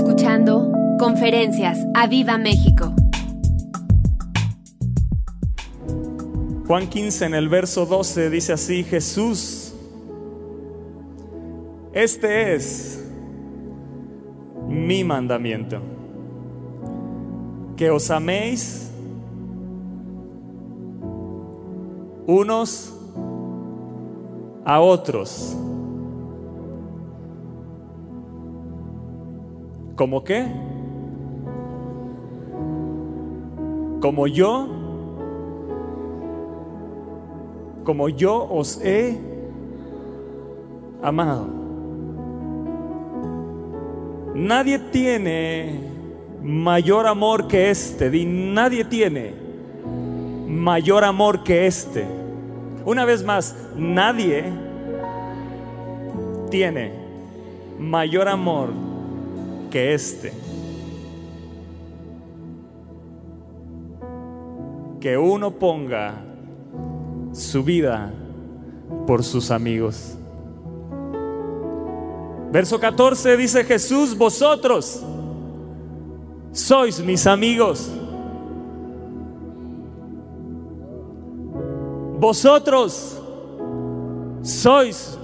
escuchando Conferencias a Viva México. Juan 15 en el verso 12 dice así, Jesús, este es mi mandamiento, que os améis unos a otros. ¿Cómo qué? Como yo, como yo os he amado. Nadie tiene mayor amor que este. Di, nadie tiene mayor amor que este. Una vez más, nadie tiene mayor amor que este. Que uno ponga su vida por sus amigos. Verso 14 dice Jesús, vosotros sois mis amigos. Vosotros sois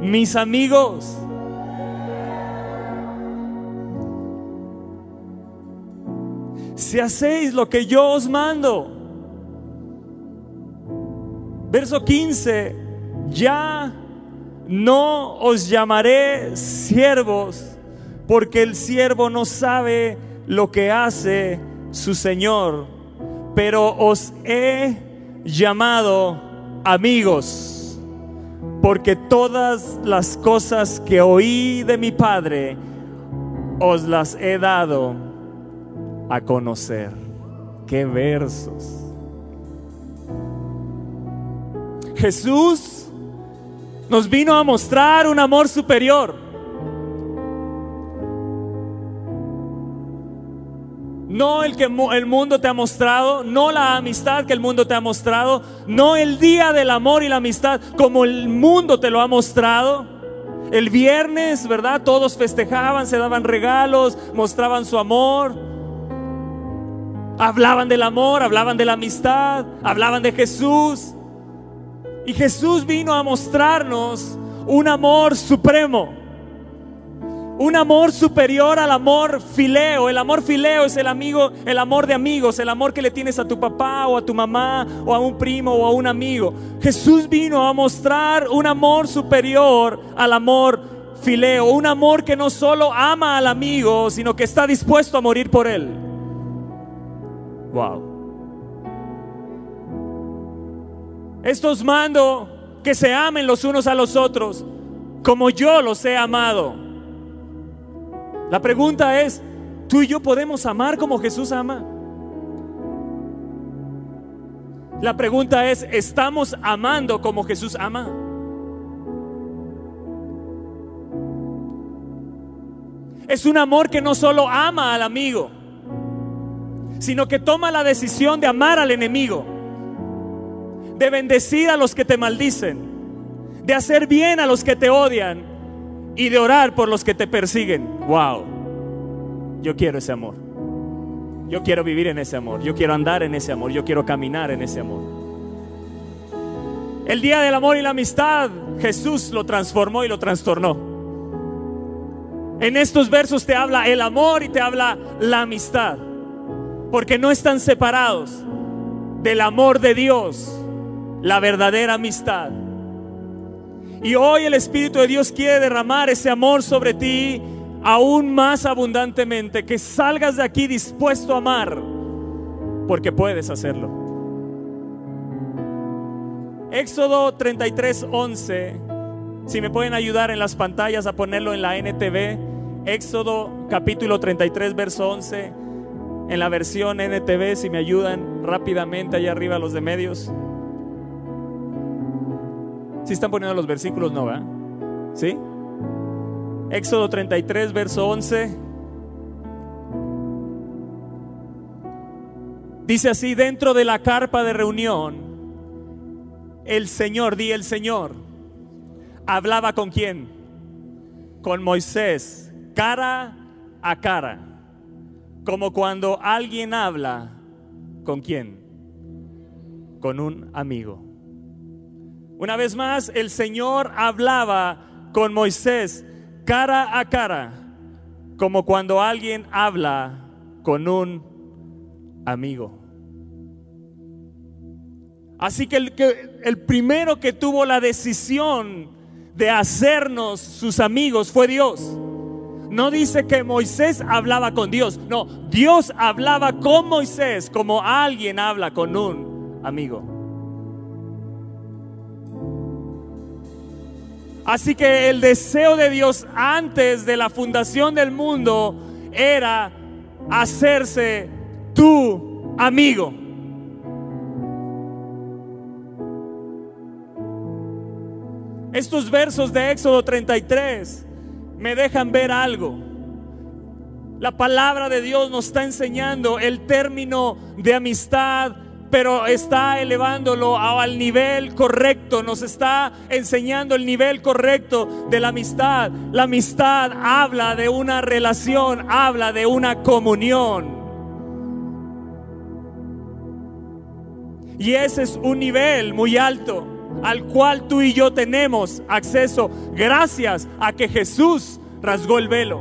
mis amigos. Si hacéis lo que yo os mando. Verso 15, ya no os llamaré siervos, porque el siervo no sabe lo que hace su Señor, pero os he llamado amigos, porque todas las cosas que oí de mi Padre os las he dado a conocer. Qué versos. Jesús nos vino a mostrar un amor superior. No el que el mundo te ha mostrado, no la amistad que el mundo te ha mostrado, no el día del amor y la amistad como el mundo te lo ha mostrado. El viernes, ¿verdad? Todos festejaban, se daban regalos, mostraban su amor. Hablaban del amor, hablaban de la amistad, hablaban de Jesús. Y Jesús vino a mostrarnos un amor supremo. Un amor superior al amor fileo. El amor fileo es el amigo, el amor de amigos, el amor que le tienes a tu papá o a tu mamá o a un primo o a un amigo. Jesús vino a mostrar un amor superior al amor fileo, un amor que no solo ama al amigo, sino que está dispuesto a morir por él. Wow. Estos mando que se amen los unos a los otros como yo los he amado. La pregunta es, ¿tú y yo podemos amar como Jesús ama? La pregunta es, ¿estamos amando como Jesús ama? Es un amor que no solo ama al amigo, sino que toma la decisión de amar al enemigo de bendecir a los que te maldicen, de hacer bien a los que te odian y de orar por los que te persiguen. Wow, yo quiero ese amor. Yo quiero vivir en ese amor. Yo quiero andar en ese amor. Yo quiero caminar en ese amor. El día del amor y la amistad, Jesús lo transformó y lo trastornó. En estos versos te habla el amor y te habla la amistad. Porque no están separados del amor de Dios la verdadera amistad. Y hoy el Espíritu de Dios quiere derramar ese amor sobre ti aún más abundantemente, que salgas de aquí dispuesto a amar, porque puedes hacerlo. Éxodo 33, 11, si me pueden ayudar en las pantallas a ponerlo en la NTV, Éxodo capítulo 33, verso 11, en la versión NTV, si me ayudan rápidamente allá arriba los de medios. Si están poniendo los versículos, no, ¿verdad? ¿Sí? Éxodo 33, verso 11. Dice así, dentro de la carpa de reunión, el Señor, di el Señor, hablaba con quién? Con Moisés, cara a cara, como cuando alguien habla con quién? Con un amigo. Una vez más, el Señor hablaba con Moisés cara a cara, como cuando alguien habla con un amigo. Así que el, que el primero que tuvo la decisión de hacernos sus amigos fue Dios. No dice que Moisés hablaba con Dios, no, Dios hablaba con Moisés como alguien habla con un amigo. Así que el deseo de Dios antes de la fundación del mundo era hacerse tu amigo. Estos versos de Éxodo 33 me dejan ver algo. La palabra de Dios nos está enseñando el término de amistad, pero está elevándolo al nivel correcto, nos está enseñando el nivel correcto de la amistad. La amistad habla de una relación, habla de una comunión. Y ese es un nivel muy alto al cual tú y yo tenemos acceso gracias a que Jesús rasgó el velo.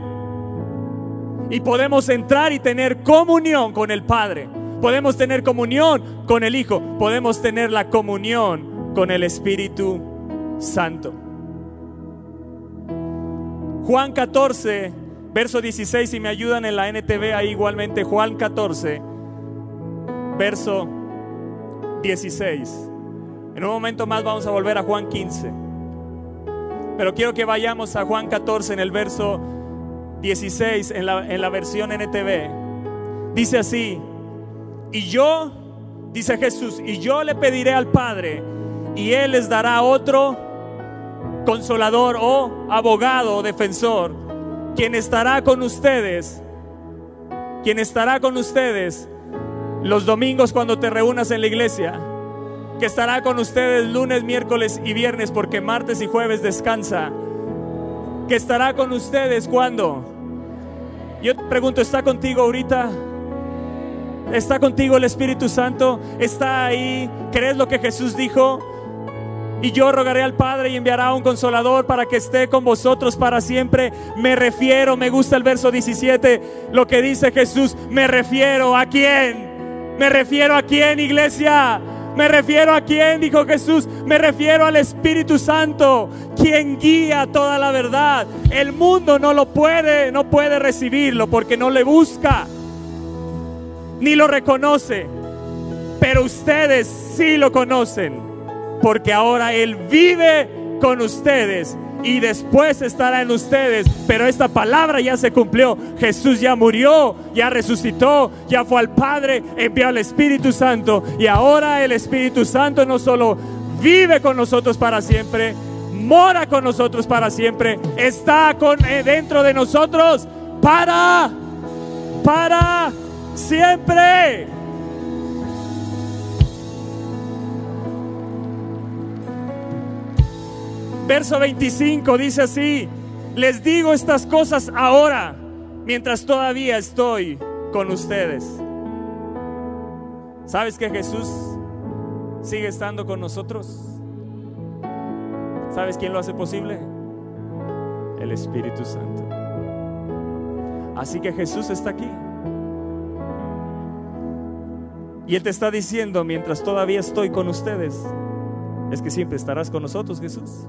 Y podemos entrar y tener comunión con el Padre. Podemos tener comunión con el Hijo. Podemos tener la comunión con el Espíritu Santo. Juan 14, verso 16, si me ayudan en la NTV ahí igualmente, Juan 14, verso 16. En un momento más vamos a volver a Juan 15. Pero quiero que vayamos a Juan 14 en el verso 16 en la, en la versión NTV. Dice así, y yo, dice Jesús, y yo le pediré al Padre y Él les dará otro consolador o abogado o defensor, quien estará con ustedes, quien estará con ustedes los domingos cuando te reúnas en la iglesia que estará con ustedes lunes, miércoles y viernes porque martes y jueves descansa. Que estará con ustedes cuando. Yo te pregunto, ¿está contigo ahorita? ¿Está contigo el Espíritu Santo? ¿Está ahí? ¿Crees lo que Jesús dijo? Y yo rogaré al Padre y enviará un consolador para que esté con vosotros para siempre. Me refiero, me gusta el verso 17, lo que dice Jesús. Me refiero a quién. Me refiero a quién, iglesia me refiero a quién, dijo Jesús. Me refiero al Espíritu Santo, quien guía toda la verdad. El mundo no lo puede, no puede recibirlo porque no le busca, ni lo reconoce. Pero ustedes sí lo conocen, porque ahora Él vive con ustedes y después estará en ustedes. Pero esta palabra ya se cumplió. Jesús ya murió, ya resucitó, ya fue al Padre, envió al Espíritu Santo. Y ahora el Espíritu Santo no solo vive con nosotros para siempre, mora con nosotros para siempre, está con, eh, dentro de nosotros para, para siempre. Verso 25 dice así, les digo estas cosas ahora, mientras todavía estoy con ustedes. ¿Sabes que Jesús sigue estando con nosotros? ¿Sabes quién lo hace posible? El Espíritu Santo. Así que Jesús está aquí. Y Él te está diciendo, mientras todavía estoy con ustedes, es que siempre estarás con nosotros, Jesús.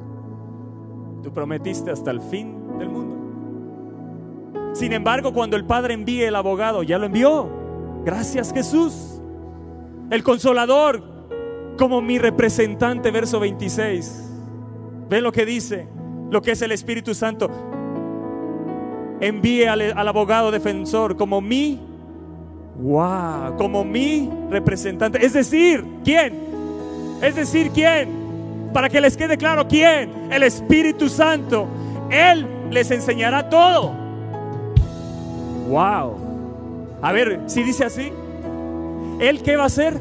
Tú prometiste hasta el fin del mundo. Sin embargo, cuando el Padre envíe el abogado, ya lo envió. Gracias Jesús. El consolador como mi representante, verso 26. Ven lo que dice, lo que es el Espíritu Santo. Envíe al, al abogado defensor como mi, wow, como mi representante. Es decir, ¿quién? Es decir, ¿quién? Para que les quede claro quién, el Espíritu Santo. Él les enseñará todo. Wow. A ver, si dice así, ¿Él qué va a hacer?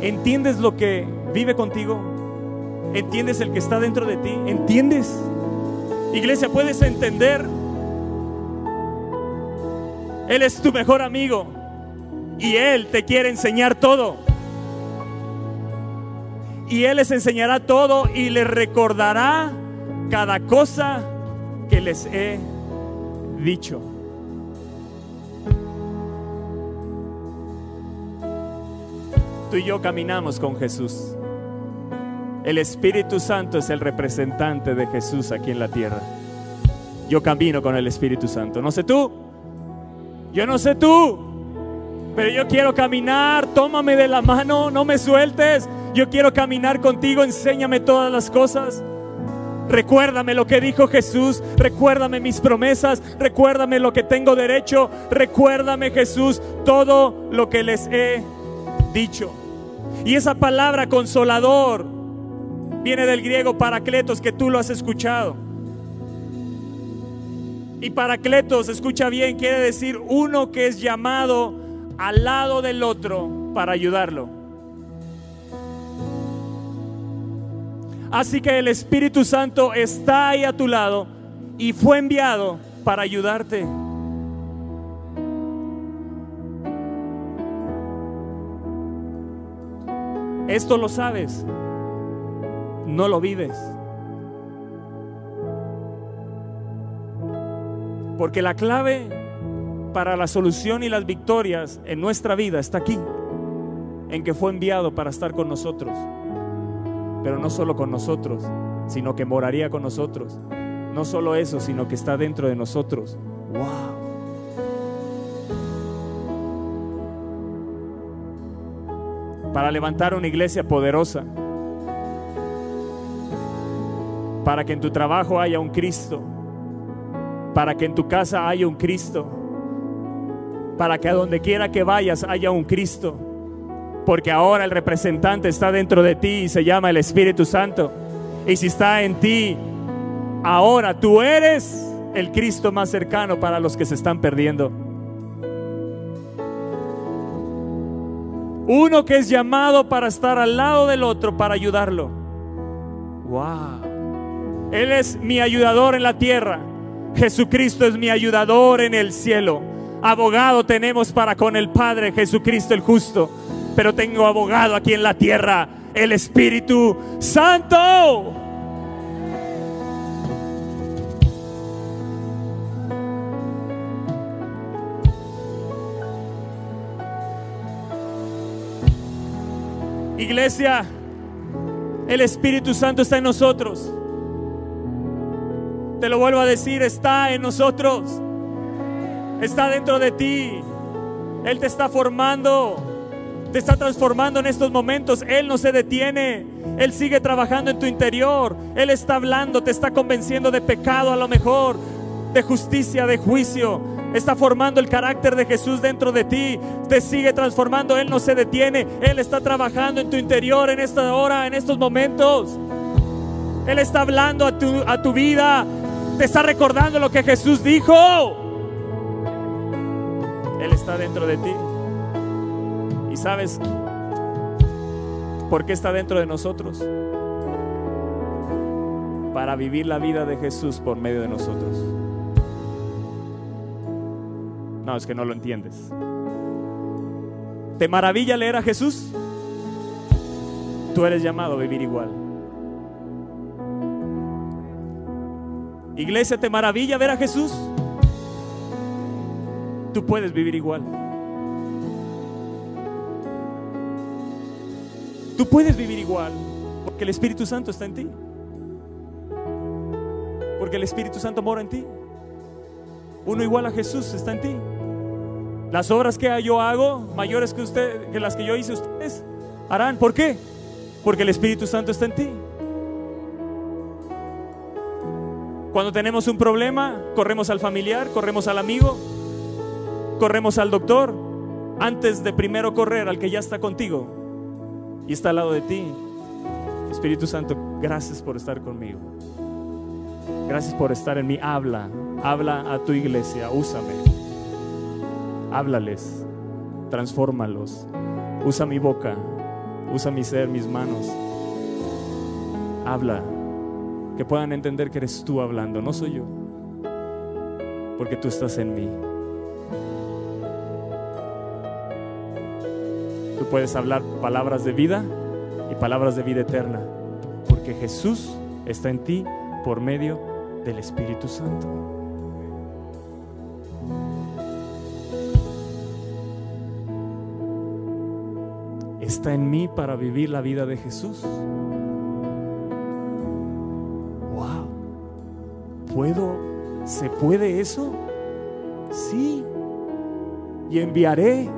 ¿Entiendes lo que vive contigo? ¿Entiendes el que está dentro de ti? ¿Entiendes? Iglesia, ¿puedes entender Él es tu mejor amigo y Él te quiere enseñar todo. Y Él les enseñará todo y les recordará cada cosa que les he dicho. Tú y yo caminamos con Jesús. El Espíritu Santo es el representante de Jesús aquí en la tierra. Yo camino con el Espíritu Santo. No sé tú. Yo no sé tú. Pero yo quiero caminar. Tómame de la mano. No me sueltes. Yo quiero caminar contigo. Enséñame todas las cosas. Recuérdame lo que dijo Jesús, recuérdame mis promesas, recuérdame lo que tengo derecho, recuérdame Jesús todo lo que les he dicho. Y esa palabra consolador viene del griego paracletos que tú lo has escuchado. Y paracletos, escucha bien, quiere decir uno que es llamado al lado del otro para ayudarlo. Así que el Espíritu Santo está ahí a tu lado y fue enviado para ayudarte. Esto lo sabes, no lo vives. Porque la clave para la solución y las victorias en nuestra vida está aquí, en que fue enviado para estar con nosotros pero no solo con nosotros, sino que moraría con nosotros. No solo eso, sino que está dentro de nosotros. ¡Wow! Para levantar una iglesia poderosa. Para que en tu trabajo haya un Cristo. Para que en tu casa haya un Cristo. Para que a donde quiera que vayas haya un Cristo porque ahora el representante está dentro de ti y se llama el Espíritu Santo. Y si está en ti, ahora tú eres el Cristo más cercano para los que se están perdiendo. Uno que es llamado para estar al lado del otro, para ayudarlo. Wow. Él es mi ayudador en la tierra. Jesucristo es mi ayudador en el cielo. Abogado tenemos para con el Padre Jesucristo el justo pero tengo abogado aquí en la tierra, el Espíritu Santo. Iglesia, el Espíritu Santo está en nosotros. Te lo vuelvo a decir, está en nosotros. Está dentro de ti. Él te está formando te está transformando en estos momentos. Él no se detiene. Él sigue trabajando en tu interior. Él está hablando, te está convenciendo de pecado a lo mejor, de justicia, de juicio. Está formando el carácter de Jesús dentro de ti. Te sigue transformando. Él no se detiene. Él está trabajando en tu interior en esta hora, en estos momentos. Él está hablando a tu, a tu vida. Te está recordando lo que Jesús dijo. Él está dentro de ti sabes por qué está dentro de nosotros? Para vivir la vida de Jesús por medio de nosotros. No, es que no lo entiendes. ¿Te maravilla leer a Jesús? Tú eres llamado a vivir igual. Iglesia, ¿te maravilla ver a Jesús? Tú puedes vivir igual. Tú puedes vivir igual porque el Espíritu Santo está en ti. Porque el Espíritu Santo mora en ti. Uno igual a Jesús está en ti. Las obras que yo hago, mayores que, usted, que las que yo hice ustedes, harán. ¿Por qué? Porque el Espíritu Santo está en ti. Cuando tenemos un problema, corremos al familiar, corremos al amigo, corremos al doctor, antes de primero correr al que ya está contigo y está al lado de ti. Espíritu Santo, gracias por estar conmigo. Gracias por estar en mí. Habla, habla a tu iglesia, úsame. Háblales, transfórmalos. Usa mi boca, usa mi ser, mis manos. Habla, que puedan entender que eres tú hablando, no soy yo. Porque tú estás en mí. Tú puedes hablar palabras de vida y palabras de vida eterna, porque Jesús está en ti por medio del Espíritu Santo. Está en mí para vivir la vida de Jesús. Wow. ¿Puedo? ¿Se puede eso? Sí. Y enviaré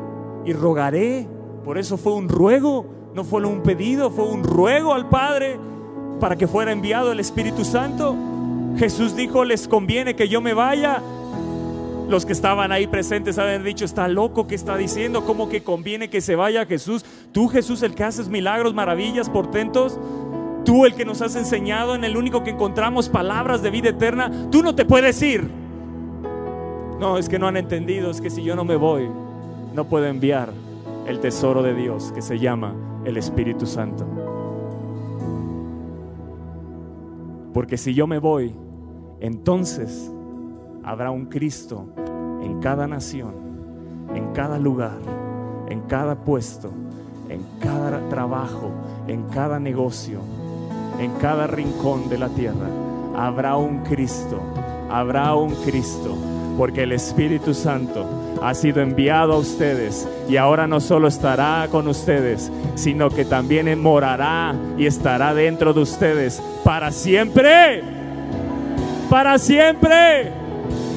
y rogaré. Por eso fue un ruego, no fue un pedido, fue un ruego al Padre para que fuera enviado el Espíritu Santo. Jesús dijo, les conviene que yo me vaya. Los que estaban ahí presentes habían dicho, está loco que está diciendo, ¿cómo que conviene que se vaya Jesús? Tú Jesús, el que haces milagros, maravillas, portentos. Tú el que nos has enseñado, en el único que encontramos palabras de vida eterna. Tú no te puedes ir. No, es que no han entendido, es que si yo no me voy, no puedo enviar el tesoro de Dios que se llama el Espíritu Santo. Porque si yo me voy, entonces habrá un Cristo en cada nación, en cada lugar, en cada puesto, en cada trabajo, en cada negocio, en cada rincón de la tierra. Habrá un Cristo, habrá un Cristo, porque el Espíritu Santo ha sido enviado a ustedes y ahora no solo estará con ustedes, sino que también morará y estará dentro de ustedes para siempre. Para siempre.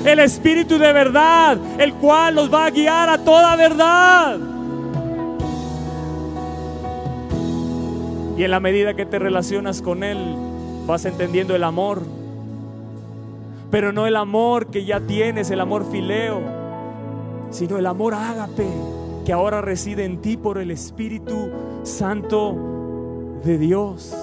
El Espíritu de verdad, el cual los va a guiar a toda verdad. Y en la medida que te relacionas con Él, vas entendiendo el amor. Pero no el amor que ya tienes, el amor fileo, sino el amor ágape que ahora reside en ti por el Espíritu Santo de Dios.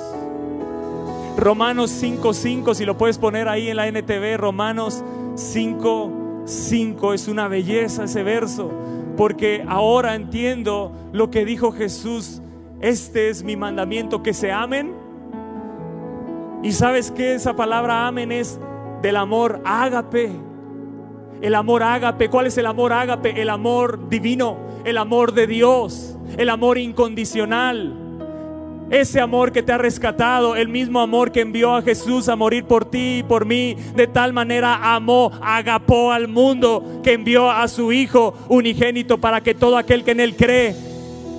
Romanos 5:5, si lo puedes poner ahí en la NTV, Romanos 5:5 es una belleza ese verso, porque ahora entiendo lo que dijo Jesús, este es mi mandamiento, que se amen. Y sabes que esa palabra amen es del amor ágape. El amor ágape, ¿cuál es el amor ágape? El amor divino, el amor de Dios, el amor incondicional. Ese amor que te ha rescatado, el mismo amor que envió a Jesús a morir por ti y por mí, de tal manera amó, agapó al mundo, que envió a su Hijo unigénito para que todo aquel que en Él cree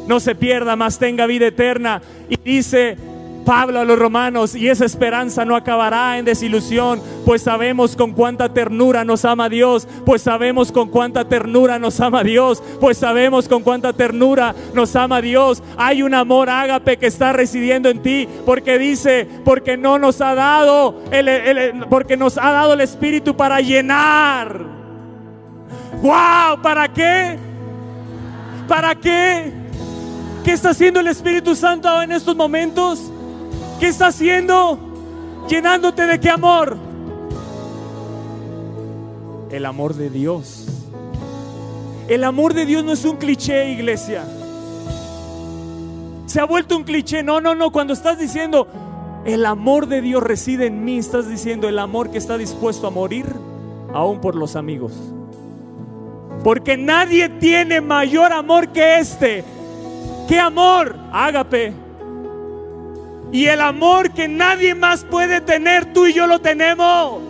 no se pierda, mas tenga vida eterna. Y dice Pablo a los romanos, y esa esperanza no acabará en desilusión, pues sabemos con cuánta ternura nos ama Dios, pues sabemos con cuánta ternura nos ama Dios, pues sabemos con cuánta ternura nos ama Dios. Hay un amor ágape que está residiendo en ti, porque dice, porque no nos ha dado, el, porque nos ha dado el Espíritu para llenar. ¡Wow! ¿Para qué? ¿Para qué? ¿Qué está haciendo el Espíritu Santo en estos momentos? ¿Qué está haciendo? Llenándote de qué amor? El amor de Dios. El amor de Dios no es un cliché, iglesia. Se ha vuelto un cliché. No, no, no. Cuando estás diciendo, el amor de Dios reside en mí, estás diciendo el amor que está dispuesto a morir aún por los amigos. Porque nadie tiene mayor amor que este. ¿Qué amor? Ágape. Y el amor que nadie más puede tener, tú y yo lo tenemos.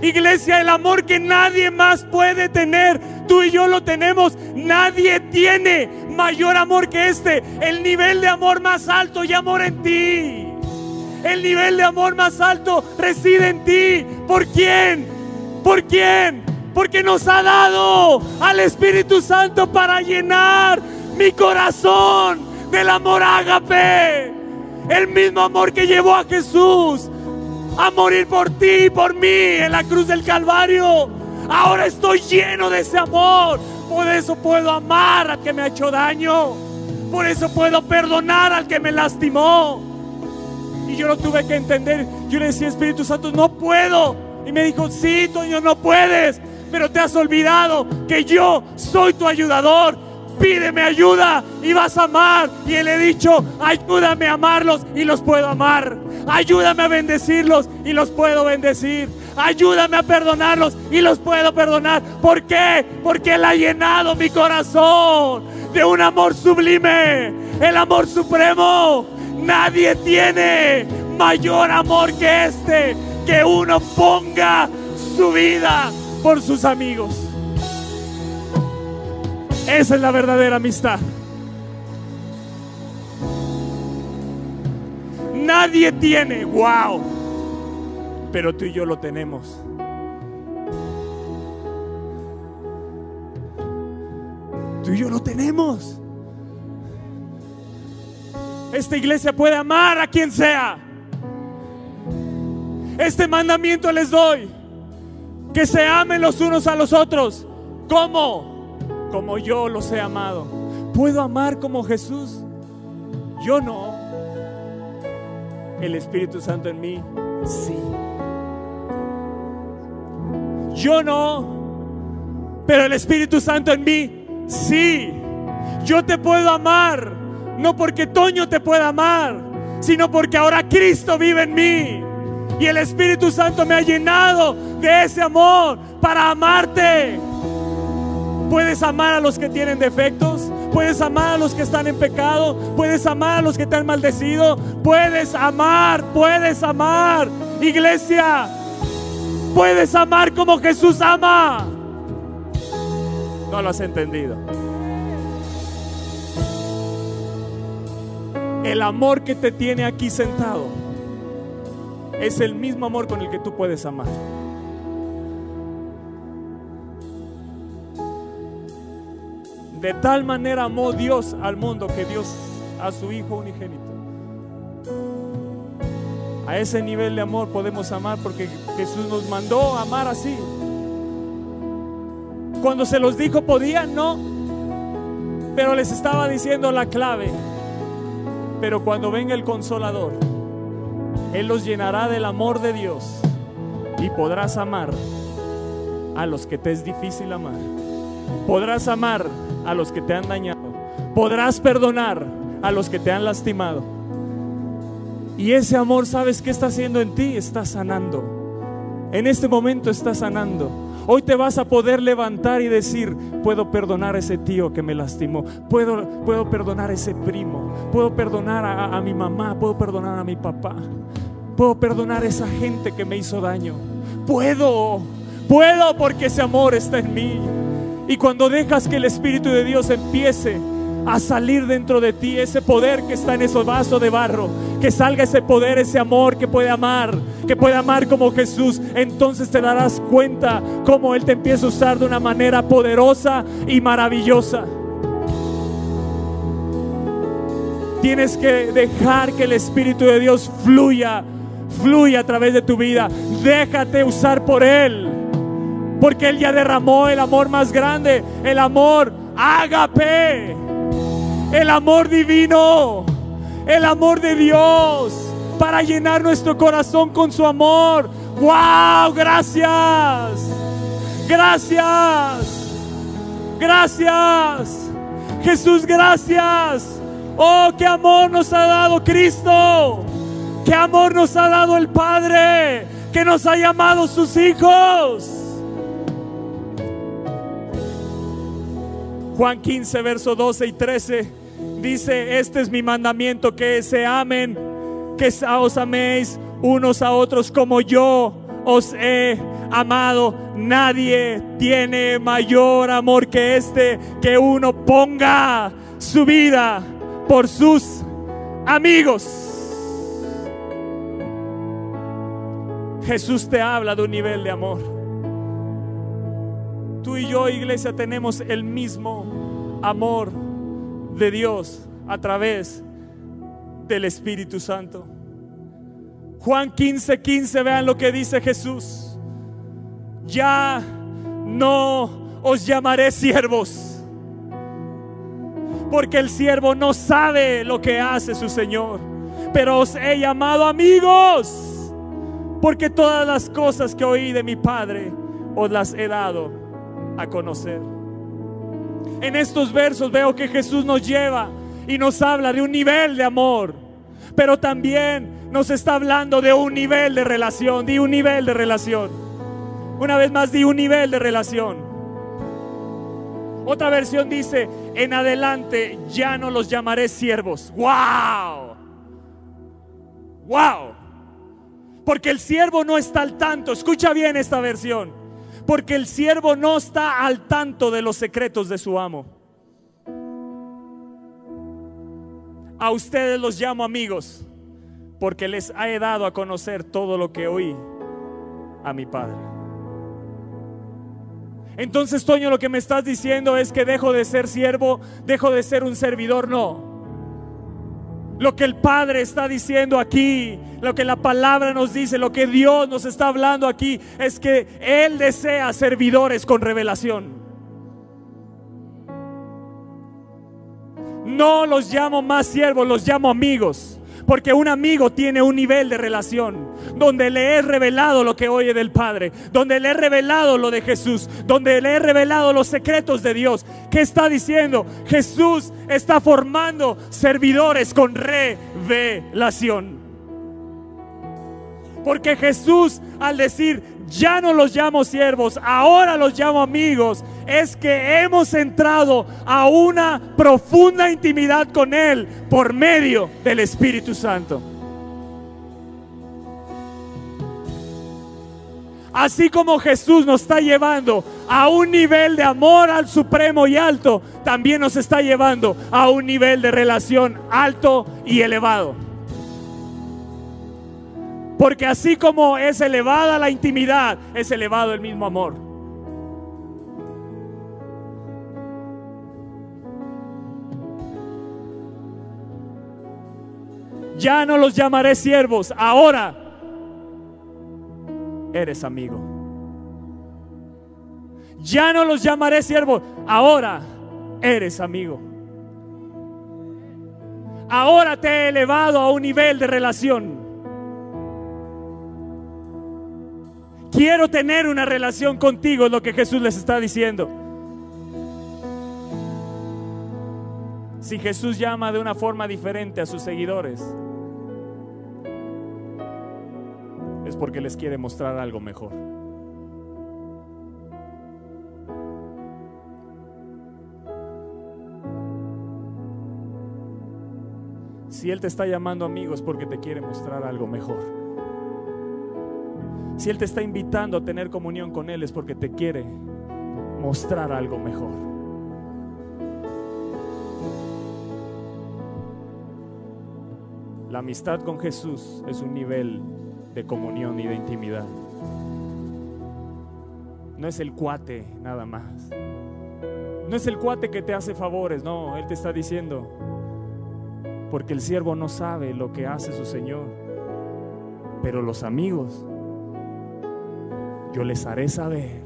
Iglesia, el amor que nadie más puede tener, tú y yo lo tenemos. Nadie tiene mayor amor que este. El nivel de amor más alto y amor en ti. El nivel de amor más alto reside en ti. ¿Por quién? ¿Por quién? Porque nos ha dado al Espíritu Santo para llenar mi corazón del amor ágape. El mismo amor que llevó a Jesús a morir por ti y por mí en la cruz del Calvario. Ahora estoy lleno de ese amor. Por eso puedo amar al que me ha hecho daño. Por eso puedo perdonar al que me lastimó. Y yo lo tuve que entender. Yo le decía, Espíritu Santo, no puedo. Y me dijo, sí, Toño, no puedes. Pero te has olvidado que yo soy tu ayudador pídeme ayuda y vas a amar. Y él he dicho, ayúdame a amarlos y los puedo amar. Ayúdame a bendecirlos y los puedo bendecir. ayúdame a perdonarlos y los puedo perdonar. ¿Por qué? Porque Él ha llenado mi corazón de un amor sublime, el amor supremo. Nadie tiene mayor amor que este, que uno ponga su vida por sus amigos. Esa es la verdadera amistad. Nadie tiene, wow, pero tú y yo lo tenemos. Tú y yo lo tenemos. Esta iglesia puede amar a quien sea. Este mandamiento les doy. Que se amen los unos a los otros. ¿Cómo? Como yo los he amado. ¿Puedo amar como Jesús? Yo no. El Espíritu Santo en mí, sí. Yo no. Pero el Espíritu Santo en mí, sí. Yo te puedo amar. No porque Toño te pueda amar, sino porque ahora Cristo vive en mí. Y el Espíritu Santo me ha llenado de ese amor para amarte. Puedes amar a los que tienen defectos. Puedes amar a los que están en pecado. Puedes amar a los que te han maldecido. Puedes amar, puedes amar. Iglesia, puedes amar como Jesús ama. No lo has entendido. El amor que te tiene aquí sentado es el mismo amor con el que tú puedes amar. De tal manera amó Dios al mundo que Dios a su Hijo unigénito. A ese nivel de amor podemos amar porque Jesús nos mandó amar así. Cuando se los dijo podían, no. Pero les estaba diciendo la clave. Pero cuando venga el consolador, Él los llenará del amor de Dios y podrás amar a los que te es difícil amar. Podrás amar a los que te han dañado. Podrás perdonar a los que te han lastimado. Y ese amor, ¿sabes qué está haciendo en ti? Está sanando. En este momento está sanando. Hoy te vas a poder levantar y decir, puedo perdonar a ese tío que me lastimó, puedo, puedo perdonar a ese primo, puedo perdonar a, a mi mamá, puedo perdonar a mi papá, puedo perdonar a esa gente que me hizo daño. Puedo, puedo porque ese amor está en mí. Y cuando dejas que el Espíritu de Dios empiece a salir dentro de ti, ese poder que está en esos vasos de barro, que salga ese poder, ese amor que puede amar, que puede amar como Jesús, entonces te darás cuenta cómo Él te empieza a usar de una manera poderosa y maravillosa. Tienes que dejar que el Espíritu de Dios fluya, fluya a través de tu vida. Déjate usar por Él. Porque Él ya derramó el amor más grande, el amor ágape, el amor divino, el amor de Dios para llenar nuestro corazón con su amor. ¡Wow! Gracias. Gracias. Gracias. Jesús, gracias. Oh, qué amor nos ha dado Cristo. Qué amor nos ha dado el Padre que nos ha llamado sus hijos. Juan 15, verso 12 y 13 dice, este es mi mandamiento, que se amen, que os améis unos a otros como yo os he amado. Nadie tiene mayor amor que este, que uno ponga su vida por sus amigos. Jesús te habla de un nivel de amor. Tú y yo, iglesia, tenemos el mismo amor de Dios a través del Espíritu Santo. Juan 15, 15, vean lo que dice Jesús. Ya no os llamaré siervos, porque el siervo no sabe lo que hace su Señor, pero os he llamado amigos, porque todas las cosas que oí de mi Padre os las he dado a conocer. En estos versos veo que Jesús nos lleva y nos habla de un nivel de amor, pero también nos está hablando de un nivel de relación, de un nivel de relación. Una vez más di un nivel de relación. Otra versión dice, en adelante ya no los llamaré siervos. ¡Wow! ¡Wow! Porque el siervo no está al tanto. Escucha bien esta versión. Porque el siervo no está al tanto de los secretos de su amo. A ustedes los llamo amigos porque les he dado a conocer todo lo que oí a mi Padre. Entonces, Toño, lo que me estás diciendo es que dejo de ser siervo, dejo de ser un servidor, no. Lo que el Padre está diciendo aquí, lo que la palabra nos dice, lo que Dios nos está hablando aquí, es que Él desea servidores con revelación. No los llamo más siervos, los llamo amigos. Porque un amigo tiene un nivel de relación donde le he revelado lo que oye del Padre, donde le he revelado lo de Jesús, donde le he revelado los secretos de Dios. ¿Qué está diciendo? Jesús está formando servidores con revelación. Porque Jesús al decir, ya no los llamo siervos, ahora los llamo amigos, es que hemos entrado a una profunda intimidad con Él por medio del Espíritu Santo. Así como Jesús nos está llevando a un nivel de amor al supremo y alto, también nos está llevando a un nivel de relación alto y elevado. Porque así como es elevada la intimidad, es elevado el mismo amor. Ya no los llamaré siervos, ahora eres amigo. Ya no los llamaré siervos, ahora eres amigo. Ahora te he elevado a un nivel de relación. Quiero tener una relación contigo, es lo que Jesús les está diciendo. Si Jesús llama de una forma diferente a sus seguidores, es porque les quiere mostrar algo mejor. Si Él te está llamando amigos porque te quiere mostrar algo mejor. Si Él te está invitando a tener comunión con Él es porque te quiere mostrar algo mejor. La amistad con Jesús es un nivel de comunión y de intimidad. No es el cuate nada más. No es el cuate que te hace favores, no, Él te está diciendo, porque el siervo no sabe lo que hace su Señor, pero los amigos yo les haré saber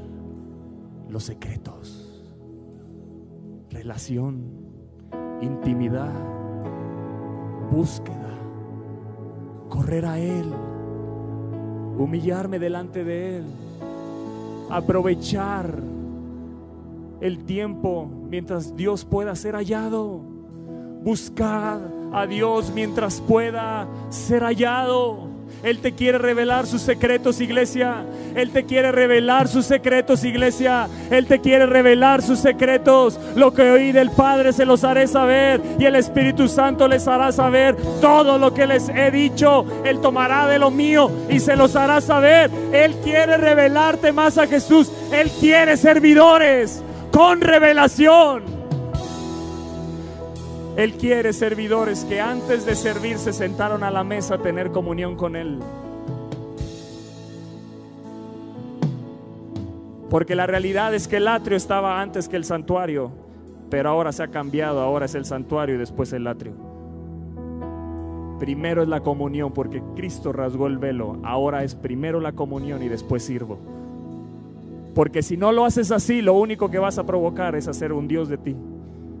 los secretos, relación, intimidad, búsqueda, correr a Él, humillarme delante de Él, aprovechar el tiempo mientras Dios pueda ser hallado, buscar a Dios mientras pueda ser hallado. Él te quiere revelar sus secretos, iglesia. Él te quiere revelar sus secretos, iglesia. Él te quiere revelar sus secretos. Lo que oí del Padre se los haré saber. Y el Espíritu Santo les hará saber todo lo que les he dicho. Él tomará de lo mío y se los hará saber. Él quiere revelarte más a Jesús. Él quiere servidores con revelación. Él quiere servidores que antes de servir se sentaron a la mesa a tener comunión con Él. Porque la realidad es que el atrio estaba antes que el santuario, pero ahora se ha cambiado, ahora es el santuario y después el atrio. Primero es la comunión porque Cristo rasgó el velo, ahora es primero la comunión y después sirvo. Porque si no lo haces así, lo único que vas a provocar es hacer un Dios de ti.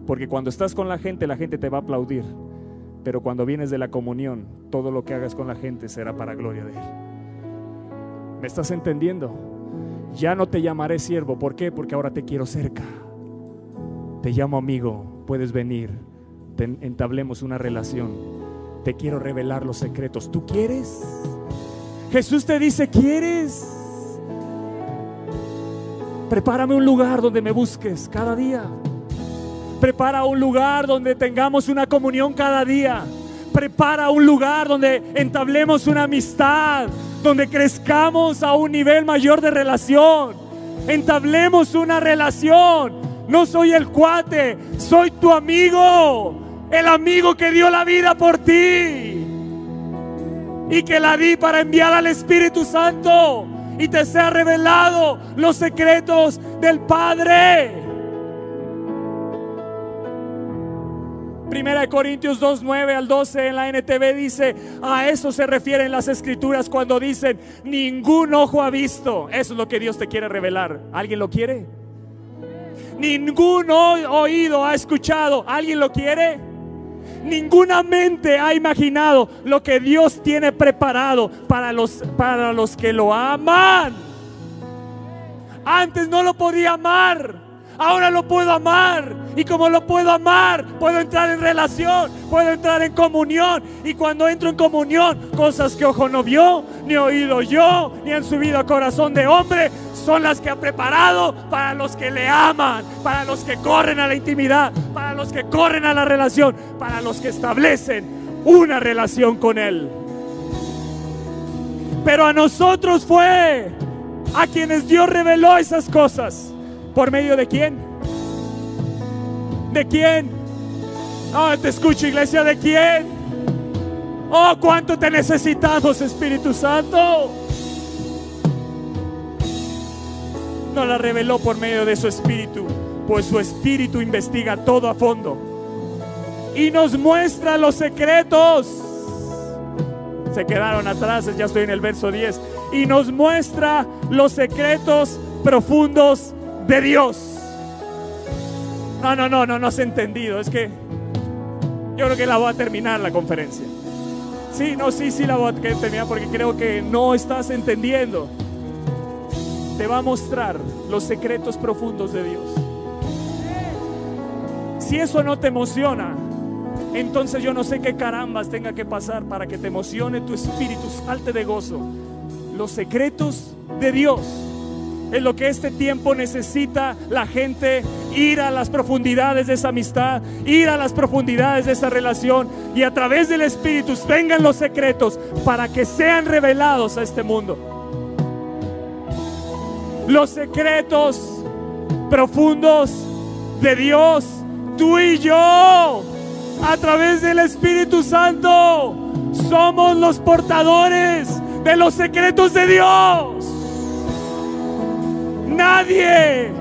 Porque cuando estás con la gente, la gente te va a aplaudir. Pero cuando vienes de la comunión, todo lo que hagas con la gente será para gloria de Él. ¿Me estás entendiendo? Ya no te llamaré siervo. ¿Por qué? Porque ahora te quiero cerca. Te llamo amigo. Puedes venir. entablemos una relación. Te quiero revelar los secretos. ¿Tú quieres? Jesús te dice, ¿quieres? Prepárame un lugar donde me busques cada día. Prepara un lugar donde tengamos una comunión cada día. Prepara un lugar donde entablemos una amistad, donde crezcamos a un nivel mayor de relación. Entablemos una relación. No soy el cuate, soy tu amigo. El amigo que dio la vida por ti. Y que la di para enviar al Espíritu Santo. Y te sea revelado los secretos del Padre. Primera de Corintios 2, 9 al 12 en la NTV dice, a eso se refieren las escrituras cuando dicen, ningún ojo ha visto. Eso es lo que Dios te quiere revelar. ¿Alguien lo quiere? Ningún oído ha escuchado. ¿Alguien lo quiere? Ninguna mente ha imaginado lo que Dios tiene preparado para los, para los que lo aman. Antes no lo podía amar ahora lo puedo amar. Y como lo puedo amar, puedo entrar en relación, puedo entrar en comunión. Y cuando entro en comunión, cosas que ojo no vio, ni oído yo, ni han subido a corazón de hombre, son las que ha preparado para los que le aman, para los que corren a la intimidad, para los que corren a la relación, para los que establecen una relación con Él. Pero a nosotros fue a quienes Dios reveló esas cosas. ¿Por medio de quién? ¿De quién? Oh, te escucho, iglesia, ¿de quién? Oh, cuánto te necesitamos, Espíritu Santo. No la reveló por medio de su Espíritu, pues su Espíritu investiga todo a fondo y nos muestra los secretos. Se quedaron atrás, ya estoy en el verso 10. Y nos muestra los secretos profundos de Dios. No, no, no, no, no has entendido. Es que yo creo que la voy a terminar la conferencia. Sí, no, sí, sí la voy a terminar porque creo que no estás entendiendo. Te va a mostrar los secretos profundos de Dios. Si eso no te emociona, entonces yo no sé qué carambas tenga que pasar para que te emocione tu espíritu, salte de gozo. Los secretos de Dios es lo que este tiempo necesita la gente, ir a las profundidades de esa amistad, ir a las profundidades de esa relación y a través del Espíritu vengan los secretos para que sean revelados a este mundo. Los secretos profundos de Dios, tú y yo, a través del Espíritu Santo, somos los portadores de los secretos de Dios. Nadie,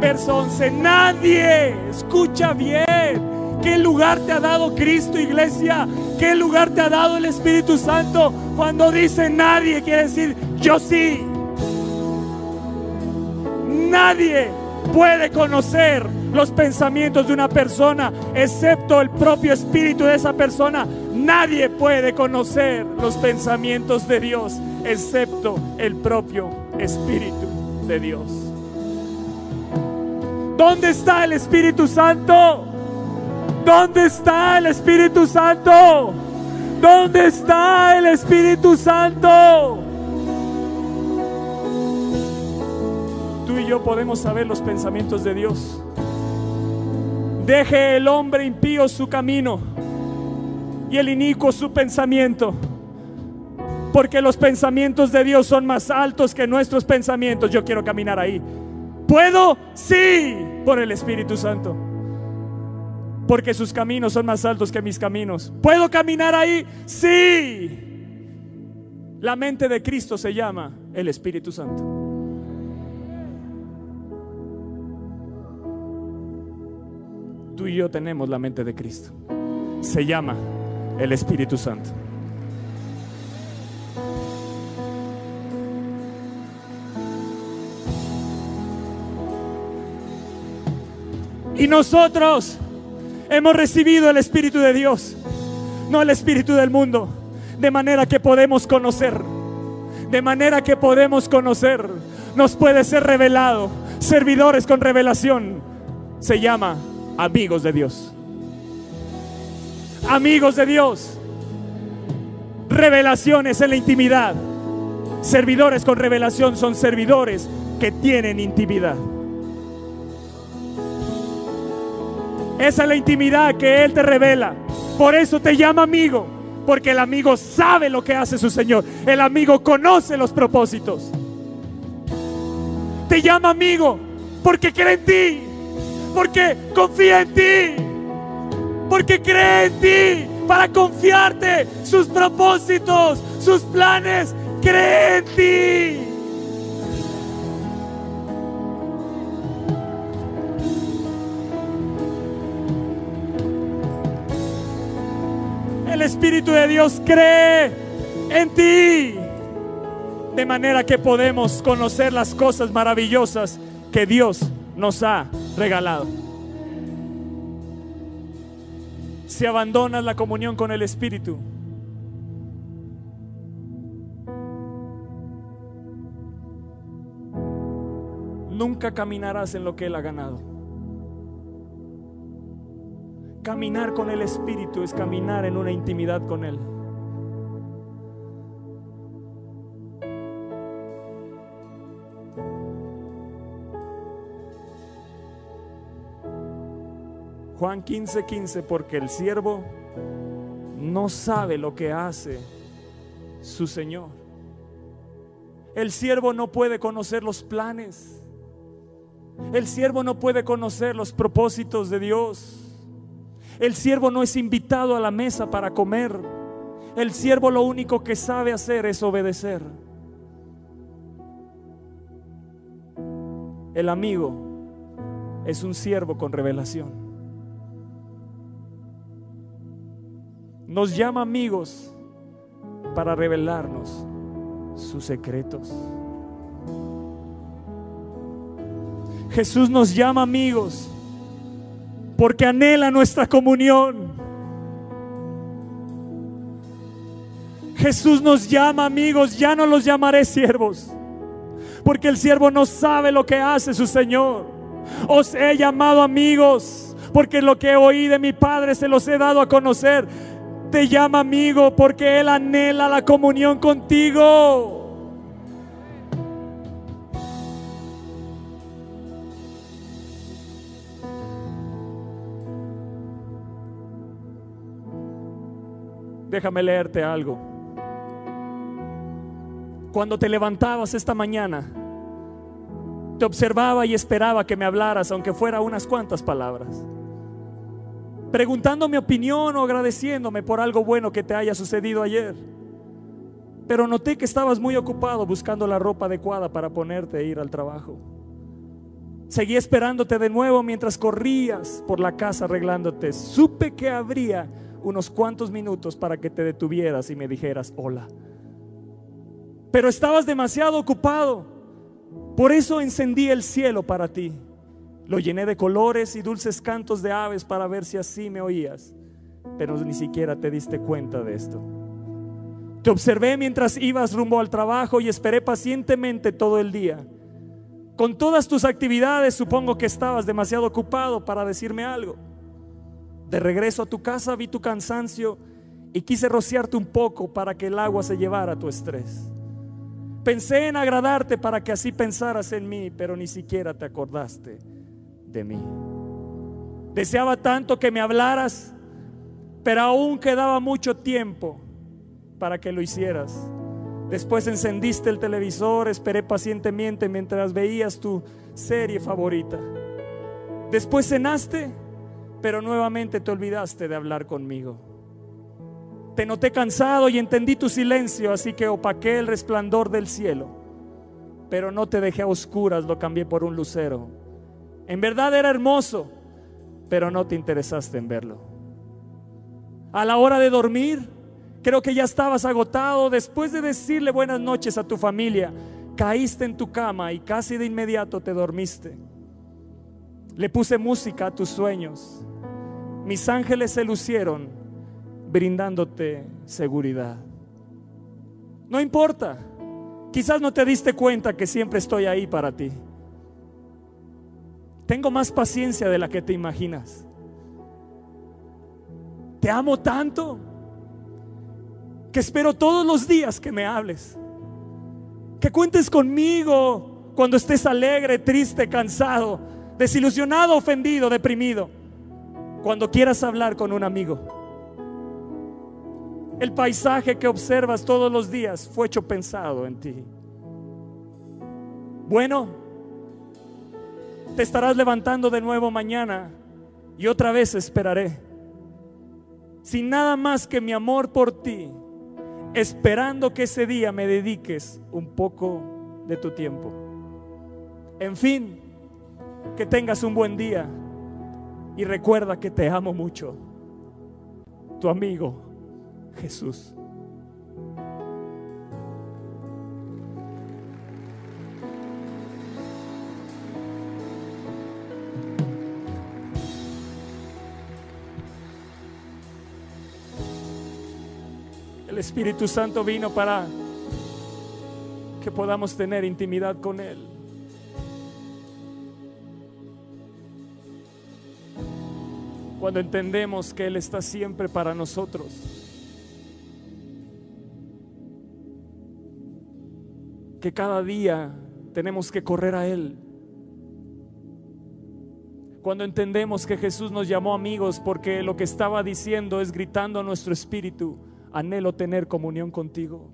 verso 11, nadie, escucha bien, ¿qué lugar te ha dado Cristo, iglesia? ¿Qué lugar te ha dado el Espíritu Santo? Cuando dice nadie, quiere decir yo sí. Nadie puede conocer los pensamientos de una persona excepto el propio espíritu de esa persona. Nadie puede conocer los pensamientos de Dios excepto el propio espíritu Dios. ¿Dónde está el Espíritu Santo? ¿Dónde está el Espíritu Santo? ¿Dónde está el Espíritu Santo? Tú y yo podemos saber los pensamientos de Dios. Deje el hombre impío su camino y el inicuo su pensamiento porque los pensamientos de Dios son más altos que nuestros pensamientos. Yo quiero caminar ahí. ¿Puedo? Sí, por el Espíritu Santo. Porque sus caminos son más altos que mis caminos. ¿Puedo caminar ahí? Sí. La mente de Cristo se llama el Espíritu Santo. Tú y yo tenemos la mente de Cristo. Se llama el Espíritu Santo. Y nosotros hemos recibido el Espíritu de Dios, no el Espíritu del mundo, de manera que podemos conocer, de manera que podemos conocer, nos puede ser revelado, servidores con revelación, se llama amigos de Dios. Amigos de Dios, revelaciones en la intimidad. Servidores con revelación son servidores que tienen intimidad. Esa es la intimidad que Él te revela. Por eso te llama amigo. Porque el amigo sabe lo que hace su Señor. El amigo conoce los propósitos. Te llama amigo porque cree en ti. Porque confía en ti. Porque cree en ti para confiarte sus propósitos, sus planes. Cree en ti. El Espíritu de Dios cree en ti. De manera que podemos conocer las cosas maravillosas que Dios nos ha regalado. Si abandonas la comunión con el Espíritu, nunca caminarás en lo que Él ha ganado. Caminar con el Espíritu es caminar en una intimidad con Él. Juan 15, 15, porque el siervo no sabe lo que hace su Señor. El siervo no puede conocer los planes. El siervo no puede conocer los propósitos de Dios. El siervo no es invitado a la mesa para comer. El siervo lo único que sabe hacer es obedecer. El amigo es un siervo con revelación. Nos llama amigos para revelarnos sus secretos. Jesús nos llama amigos porque anhela nuestra comunión. Jesús nos llama amigos, ya no los llamaré siervos, porque el siervo no sabe lo que hace su Señor. Os he llamado amigos, porque lo que oí de mi Padre se los he dado a conocer. Te llama amigo porque Él anhela la comunión contigo. Déjame leerte algo. Cuando te levantabas esta mañana, te observaba y esperaba que me hablaras, aunque fuera unas cuantas palabras. Preguntando mi opinión o agradeciéndome por algo bueno que te haya sucedido ayer. Pero noté que estabas muy ocupado buscando la ropa adecuada para ponerte e ir al trabajo. Seguí esperándote de nuevo mientras corrías por la casa arreglándote. Supe que habría unos cuantos minutos para que te detuvieras y me dijeras hola. Pero estabas demasiado ocupado. Por eso encendí el cielo para ti. Lo llené de colores y dulces cantos de aves para ver si así me oías. Pero ni siquiera te diste cuenta de esto. Te observé mientras ibas rumbo al trabajo y esperé pacientemente todo el día. Con todas tus actividades supongo que estabas demasiado ocupado para decirme algo. De regreso a tu casa vi tu cansancio y quise rociarte un poco para que el agua se llevara tu estrés. Pensé en agradarte para que así pensaras en mí, pero ni siquiera te acordaste de mí. Deseaba tanto que me hablaras, pero aún quedaba mucho tiempo para que lo hicieras. Después encendiste el televisor, esperé pacientemente mientras veías tu serie favorita. Después cenaste pero nuevamente te olvidaste de hablar conmigo. Te noté cansado y entendí tu silencio, así que opaqué el resplandor del cielo, pero no te dejé a oscuras, lo cambié por un lucero. En verdad era hermoso, pero no te interesaste en verlo. A la hora de dormir, creo que ya estabas agotado. Después de decirle buenas noches a tu familia, caíste en tu cama y casi de inmediato te dormiste. Le puse música a tus sueños mis ángeles se lucieron brindándote seguridad. No importa, quizás no te diste cuenta que siempre estoy ahí para ti. Tengo más paciencia de la que te imaginas. Te amo tanto que espero todos los días que me hables. Que cuentes conmigo Cuando estés alegre, triste, cansado, desilusionado, ofendido, deprimido. Cuando quieras hablar con un amigo. El paisaje que observas todos los días fue hecho pensado en ti. Bueno, te estarás levantando de nuevo mañana y otra vez esperaré. Sin nada más que mi amor por ti, esperando que ese día me dediques un poco de tu tiempo. En fin, que tengas un buen día y recuerda que te amo mucho. Tu amigo Jesús. El Espíritu Santo vino para que podamos tener intimidad con Él. Cuando entendemos que Él está siempre para nosotros. Que cada día tenemos que correr a Él. Cuando entendemos que Jesús nos llamó amigos porque lo que estaba diciendo es gritando a nuestro espíritu anhelo tener comunión contigo.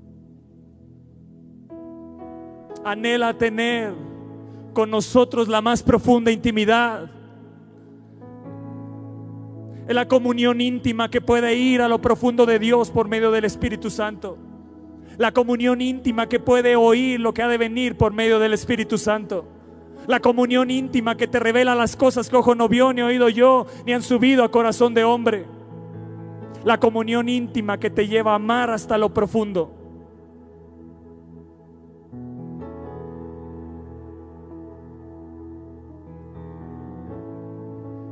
Anhela tener con nosotros la más profunda intimidad. La comunión íntima que puede ir a lo profundo de Dios por medio del Espíritu Santo. La comunión íntima que puede oír lo que ha de venir por medio del Espíritu Santo. La comunión íntima que te revela las cosas que ojo no vio, ni oído yo, ni han subido a corazón de hombre la comunión íntima que te lleva a amar hasta lo profundo.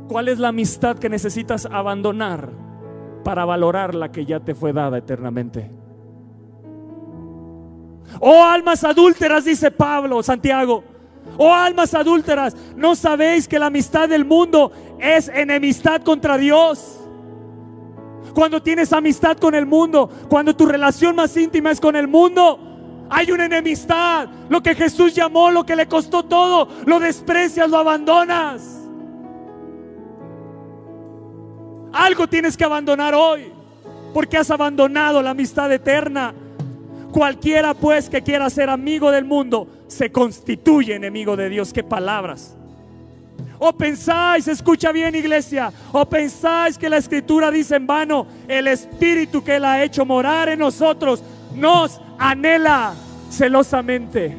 ¿Cuál es la amistad que necesitas abandonar para valorar la que ya te fue dada eternamente? Oh almas adúlteras, dice Pablo, Santiago. Oh almas adúlteras, ¿no sabéis que la amistad del mundo es enemistad contra Dios? cuando tienes amistad con el mundo, cuando tu relación más íntima es con el mundo, hay una enemistad. Lo que Jesús llamó, lo que le costó todo, lo desprecias, lo abandonas. Algo tienes que abandonar hoy, porque has abandonado la amistad eterna. Cualquiera pues que quiera ser amigo del mundo, se constituye enemigo de Dios. ¿Qué palabras? O pensáis, escucha bien iglesia, o pensáis que la escritura dice en vano, el espíritu que él ha hecho morar en nosotros nos anhela celosamente.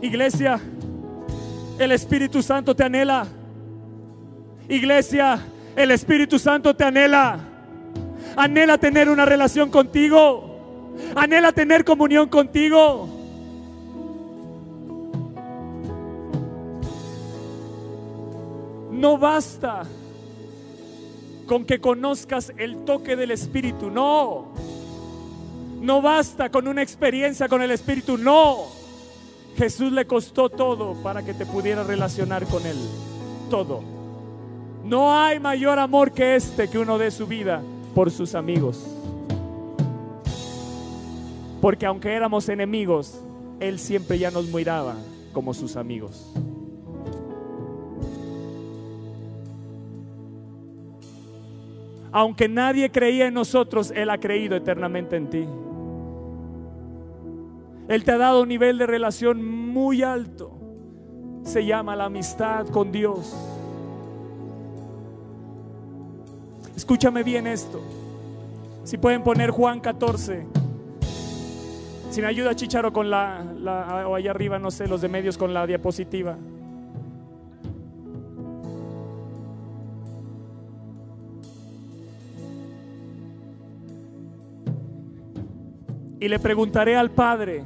Iglesia, el Espíritu Santo te anhela. Iglesia, el Espíritu Santo te anhela. Anhela tener una relación contigo. Anhela tener comunión contigo. No basta con que conozcas el toque del Espíritu, no. No basta con una experiencia con el Espíritu, no. Jesús le costó todo para que te pudiera relacionar con Él. Todo. No hay mayor amor que este que uno dé su vida por sus amigos. Porque aunque éramos enemigos, Él siempre ya nos miraba como sus amigos. Aunque nadie creía en nosotros, Él ha creído eternamente en ti. Él te ha dado un nivel de relación muy alto. Se llama la amistad con Dios. Escúchame bien esto. Si pueden poner Juan 14. Si me ayuda Chicharo con la, la, o allá arriba, no sé, los de medios con la diapositiva. y le preguntaré al Padre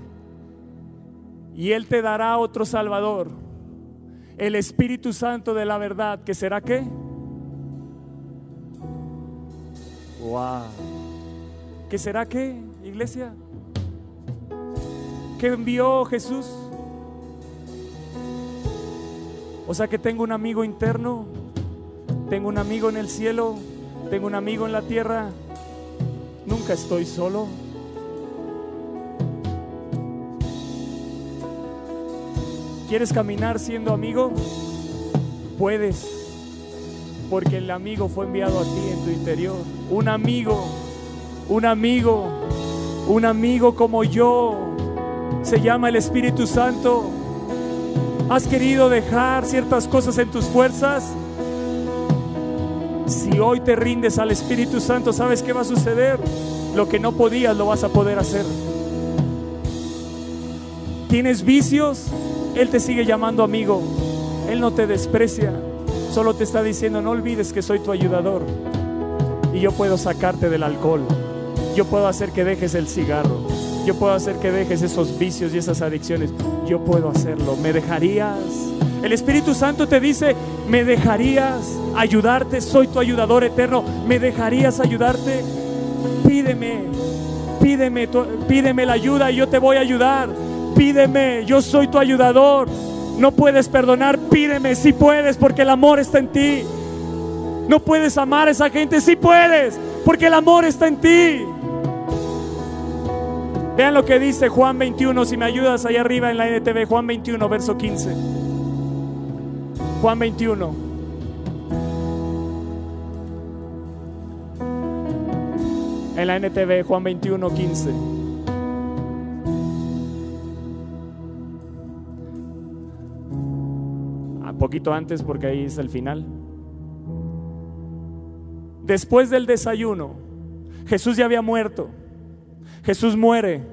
y Él te dará otro Salvador, el Espíritu Santo de la verdad, que será qué? Wow. ¿Qué será qué, iglesia? ¿Qué envió Jesús? O sea que tengo un amigo interno, tengo un amigo en el cielo, tengo un amigo en la tierra, nunca estoy solo. ¿Quieres caminar siendo amigo? Puedes, porque el amigo fue enviado a ti en tu interior. Un amigo, un amigo, un amigo como yo. Se llama el Espíritu Santo. ¿Has querido dejar ciertas cosas en tus fuerzas? Si hoy te rindes al Espíritu Santo, ¿sabes qué va a suceder? Lo que no podías lo vas a poder hacer. ¿Tienes vicios? Él te sigue llamando amigo. Él no te desprecia. Solo te está diciendo, no olvides que soy tu ayudador. Y yo puedo sacarte del alcohol. Yo puedo hacer que dejes el cigarro. Yo puedo hacer que dejes esos vicios y esas adicciones. Yo puedo hacerlo. ¿Me dejarías? El Espíritu Santo te dice, ¿me dejarías ayudarte? Soy tu ayudador eterno. ¿Me dejarías ayudarte? Pídeme, pídeme, pídeme la ayuda y yo te voy a ayudar. Pídeme, yo soy tu ayudador. No puedes perdonar, pídeme si puedes, porque el amor está en ti. No puedes amar a esa gente, si puedes, porque el amor está en ti. Vean lo que dice Juan 21, si me ayudas allá arriba en la NTV, Juan 21, verso 15. Juan 21. En la NTV, Juan 21, 15. Poquito antes porque ahí es el final. Después del desayuno, Jesús ya había muerto. Jesús muere,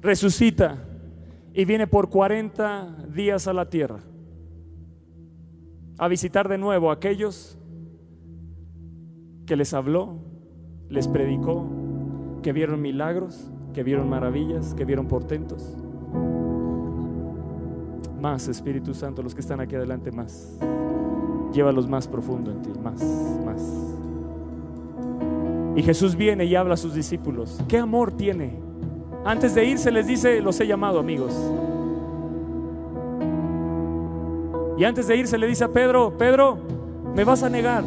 resucita y viene por 40 días a la tierra a visitar de nuevo a aquellos que les habló, les predicó, que vieron milagros, que vieron maravillas, que vieron portentos. Más, Espíritu Santo, los que están aquí adelante, más. Llévalos más profundo en ti, más, más. Y Jesús viene y habla a sus discípulos. ¿Qué amor tiene? Antes de irse les dice, los he llamado amigos. Y antes de irse le dice a Pedro, Pedro, me vas a negar.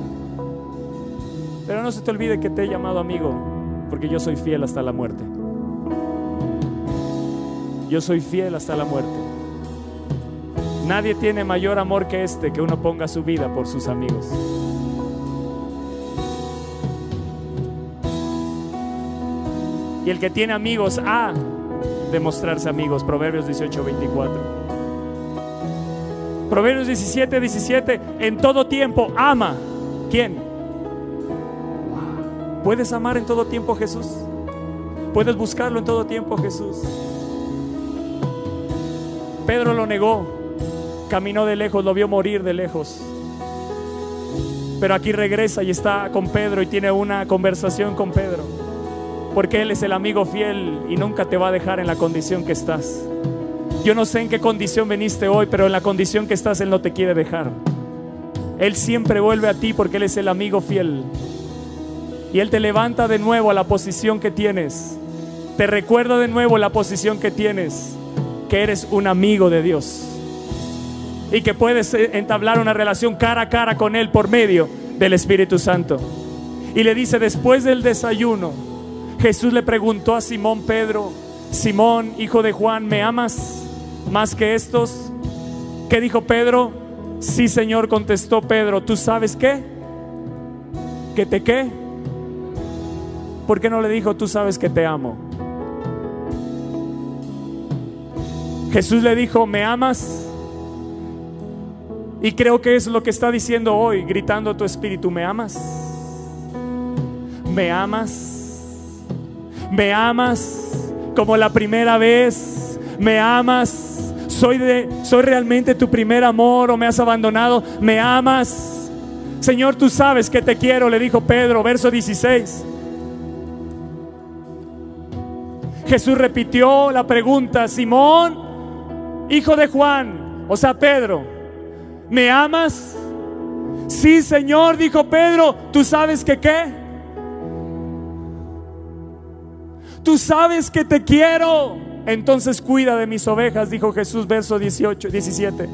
Pero no se te olvide que te he llamado amigo, porque yo soy fiel hasta la muerte. Yo soy fiel hasta la muerte. Nadie tiene mayor amor que este, que uno ponga su vida por sus amigos. Y el que tiene amigos ha de mostrarse amigos. Proverbios 18, 24. Proverbios 17, 17. En todo tiempo ama. ¿Quién? ¿Puedes amar en todo tiempo a Jesús? ¿Puedes buscarlo en todo tiempo Jesús? Pedro lo negó, caminó de lejos, lo vio morir de lejos. Pero aquí regresa y está con Pedro y tiene una conversación con Pedro. Porque Él es el amigo fiel y nunca te va a dejar en la condición que estás. Yo no sé en qué condición veniste hoy, pero en la condición que estás Él no te quiere dejar. Él siempre vuelve a ti porque Él es el amigo fiel. Y Él te levanta de nuevo a la posición que tienes. Te recuerda de nuevo la posición que tienes, que eres un amigo de Dios. Y que puedes eh, entablar una relación cara a cara con Él por medio del Espíritu Santo. Y le dice, después del desayuno, Jesús le preguntó a Simón Pedro, Simón, hijo de Juan, ¿me amas más que estos? ¿Qué dijo Pedro? Sí, Señor, contestó Pedro, ¿tú sabes qué? ¿Que te qué? ¿Por qué no le dijo, tú sabes que te amo? Jesús le dijo, ¿me amas? Y creo que es lo que está diciendo hoy, gritando tu espíritu, ¿me amas? ¿Me amas? ¿Me amas como la primera vez? ¿Me amas? ¿Soy, de, ¿Soy realmente tu primer amor o me has abandonado? ¿Me amas? Señor, tú sabes que te quiero, le dijo Pedro, verso 16. Jesús repitió la pregunta, Simón, hijo de Juan, o sea, Pedro, ¿me amas? Sí, Señor, dijo Pedro, ¿tú sabes que qué? Tú sabes que te quiero. Entonces cuida de mis ovejas, dijo Jesús, verso 18, 17.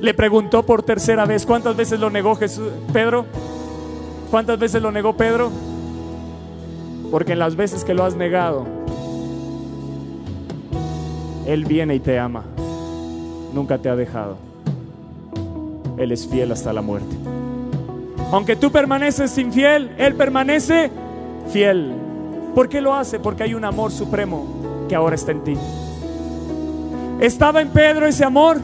Le preguntó por tercera vez, ¿cuántas veces lo negó Jesús, Pedro? ¿Cuántas veces lo negó Pedro? Porque en las veces que lo has negado, Él viene y te ama. nunca te ha dejado. Él es fiel hasta la muerte. Aunque tú permaneces infiel, Él permanece fiel. ¿Por qué lo hace? Porque hay un amor supremo que ahora está en ti. ¿Estaba en Pedro ese amor?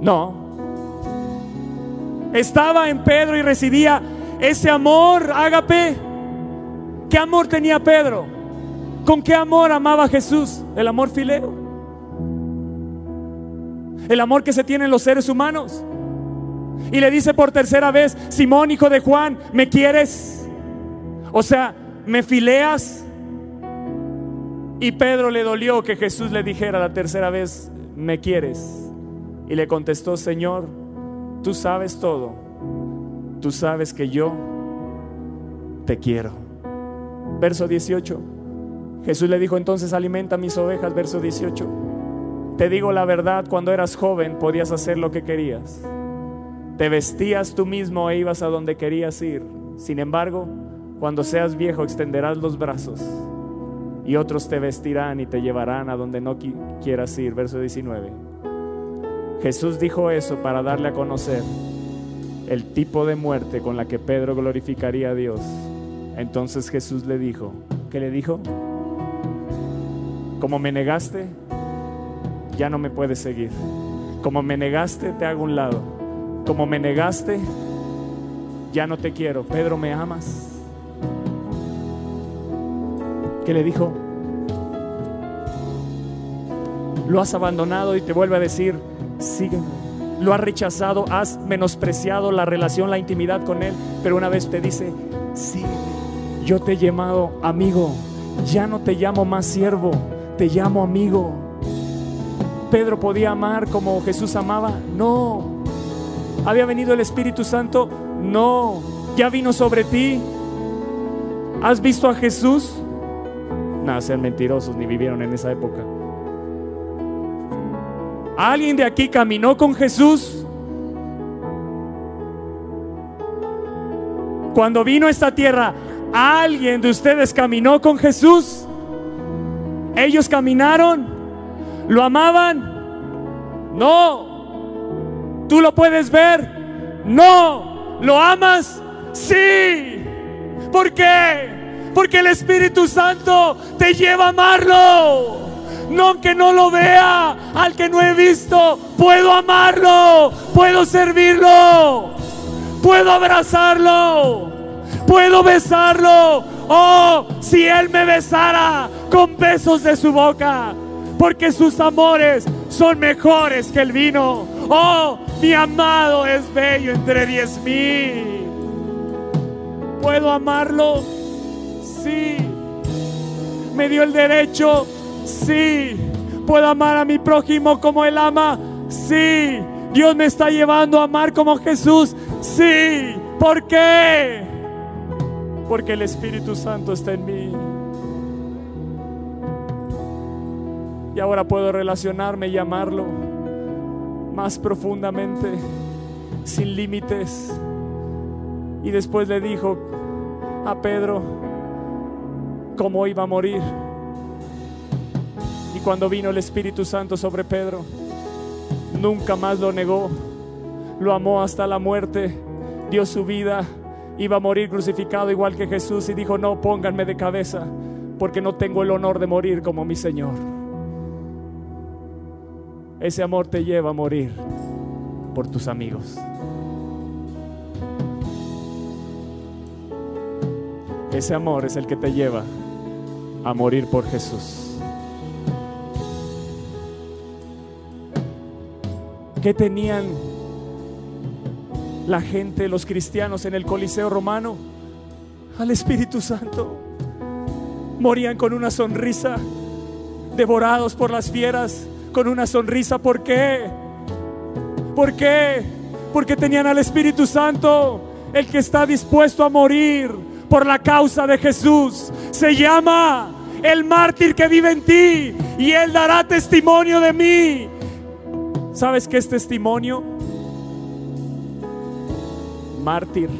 No. ¿Estaba en Pedro y residía ese amor, ágape? ¿Qué amor tenía Pedro? ¿Con qué amor amaba Jesús? El amor fileo. El amor que se tiene en los seres humanos. Y le dice por tercera vez, Simón, hijo de Juan, ¿me quieres? O sea, ¿me fileas? Y Pedro le dolió que Jesús le dijera la tercera vez, ¿me quieres? Y le contestó, Señor, tú sabes todo. Tú sabes que yo te quiero. Verso 18. Jesús le dijo entonces, alimenta mis ovejas. Verso 18. Te digo la verdad, cuando eras joven podías hacer lo que querías. Te vestías tú mismo e ibas a donde querías ir. Sin embargo, cuando seas viejo extenderás los brazos y otros te vestirán y te llevarán a donde no quieras ir. Verso 19. Jesús dijo eso para darle a conocer el tipo de muerte con la que Pedro glorificaría a Dios. Entonces Jesús le dijo, ¿qué le dijo? Como me negaste, ya no me puedes seguir. Como me negaste, te hago un lado. Como me negaste, ya no te quiero. Pedro, ¿me amas? ¿Qué le dijo? Lo has abandonado y te vuelve a decir, sígueme. Lo has rechazado, has menospreciado la relación, la intimidad con Él, pero una vez te dice, sígueme. Yo te he llamado amigo, ya no te llamo más siervo, te llamo amigo. Pedro podía amar como Jesús amaba, no. ¿Había venido el Espíritu Santo? No. ¿Ya vino sobre ti? ¿Has visto a Jesús? Nada, sean mentirosos, ni vivieron en esa época. ¿Alguien de aquí caminó con Jesús? Cuando vino a esta tierra, ¿alguien de ustedes caminó con Jesús? ¿Ellos caminaron? ¿Lo amaban? No. ¿Tú lo puedes ver? No. ¿Lo amas? Sí. ¿Por qué? Porque el Espíritu Santo te lleva a amarlo. No que no lo vea, al que no he visto, puedo amarlo, puedo servirlo, puedo abrazarlo, puedo besarlo. Oh, si Él me besara con besos de su boca, porque sus amores son mejores que el vino. Oh, mi amado es bello entre diez mil. ¿Puedo amarlo? Sí. ¿Me dio el derecho? Sí. ¿Puedo amar a mi prójimo como Él ama? Sí. Dios me está llevando a amar como Jesús. Sí. ¿Por qué? Porque el Espíritu Santo está en mí. Y ahora puedo relacionarme y amarlo más profundamente, sin límites. Y después le dijo a Pedro cómo iba a morir. Y cuando vino el Espíritu Santo sobre Pedro, nunca más lo negó, lo amó hasta la muerte, dio su vida, iba a morir crucificado igual que Jesús y dijo, no, pónganme de cabeza, porque no tengo el honor de morir como mi Señor. Ese amor te lleva a morir por tus amigos. Ese amor es el que te lleva a morir por Jesús. ¿Qué tenían la gente, los cristianos en el Coliseo romano? Al Espíritu Santo. Morían con una sonrisa, devorados por las fieras, con una sonrisa. ¿Por qué? ¿Por qué? Porque tenían al Espíritu Santo, el que está dispuesto a morir por la causa de Jesús. Se llama el mártir que vive en ti y él dará testimonio de mí. ¿Sabes qué es testimonio? Mártir.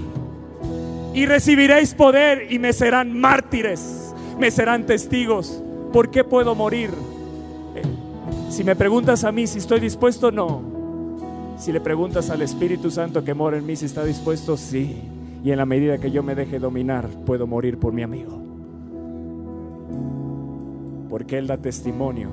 Y recibiréis poder y me serán mártires, me serán testigos. ¿Por qué puedo morir? Si me preguntas a mí si estoy dispuesto, no. Si le preguntas al Espíritu Santo que mora en mí si está dispuesto, sí. Y en la medida que yo me deje dominar, puedo morir por mi amigo. Porque Él da testimonio.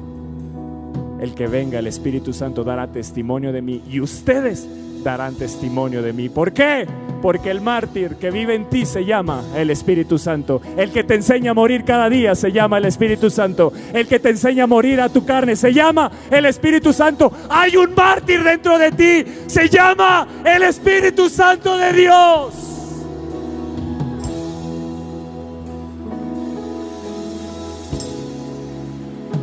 El que venga, el Espíritu Santo dará testimonio de mí. Y ustedes darán testimonio de mí. ¿Por qué? Porque el mártir que vive en ti se llama el Espíritu Santo. El que te enseña a morir cada día se llama el Espíritu Santo. El que te enseña a morir a tu carne se llama el Espíritu Santo. Hay un mártir dentro de ti. Se llama el Espíritu Santo de Dios.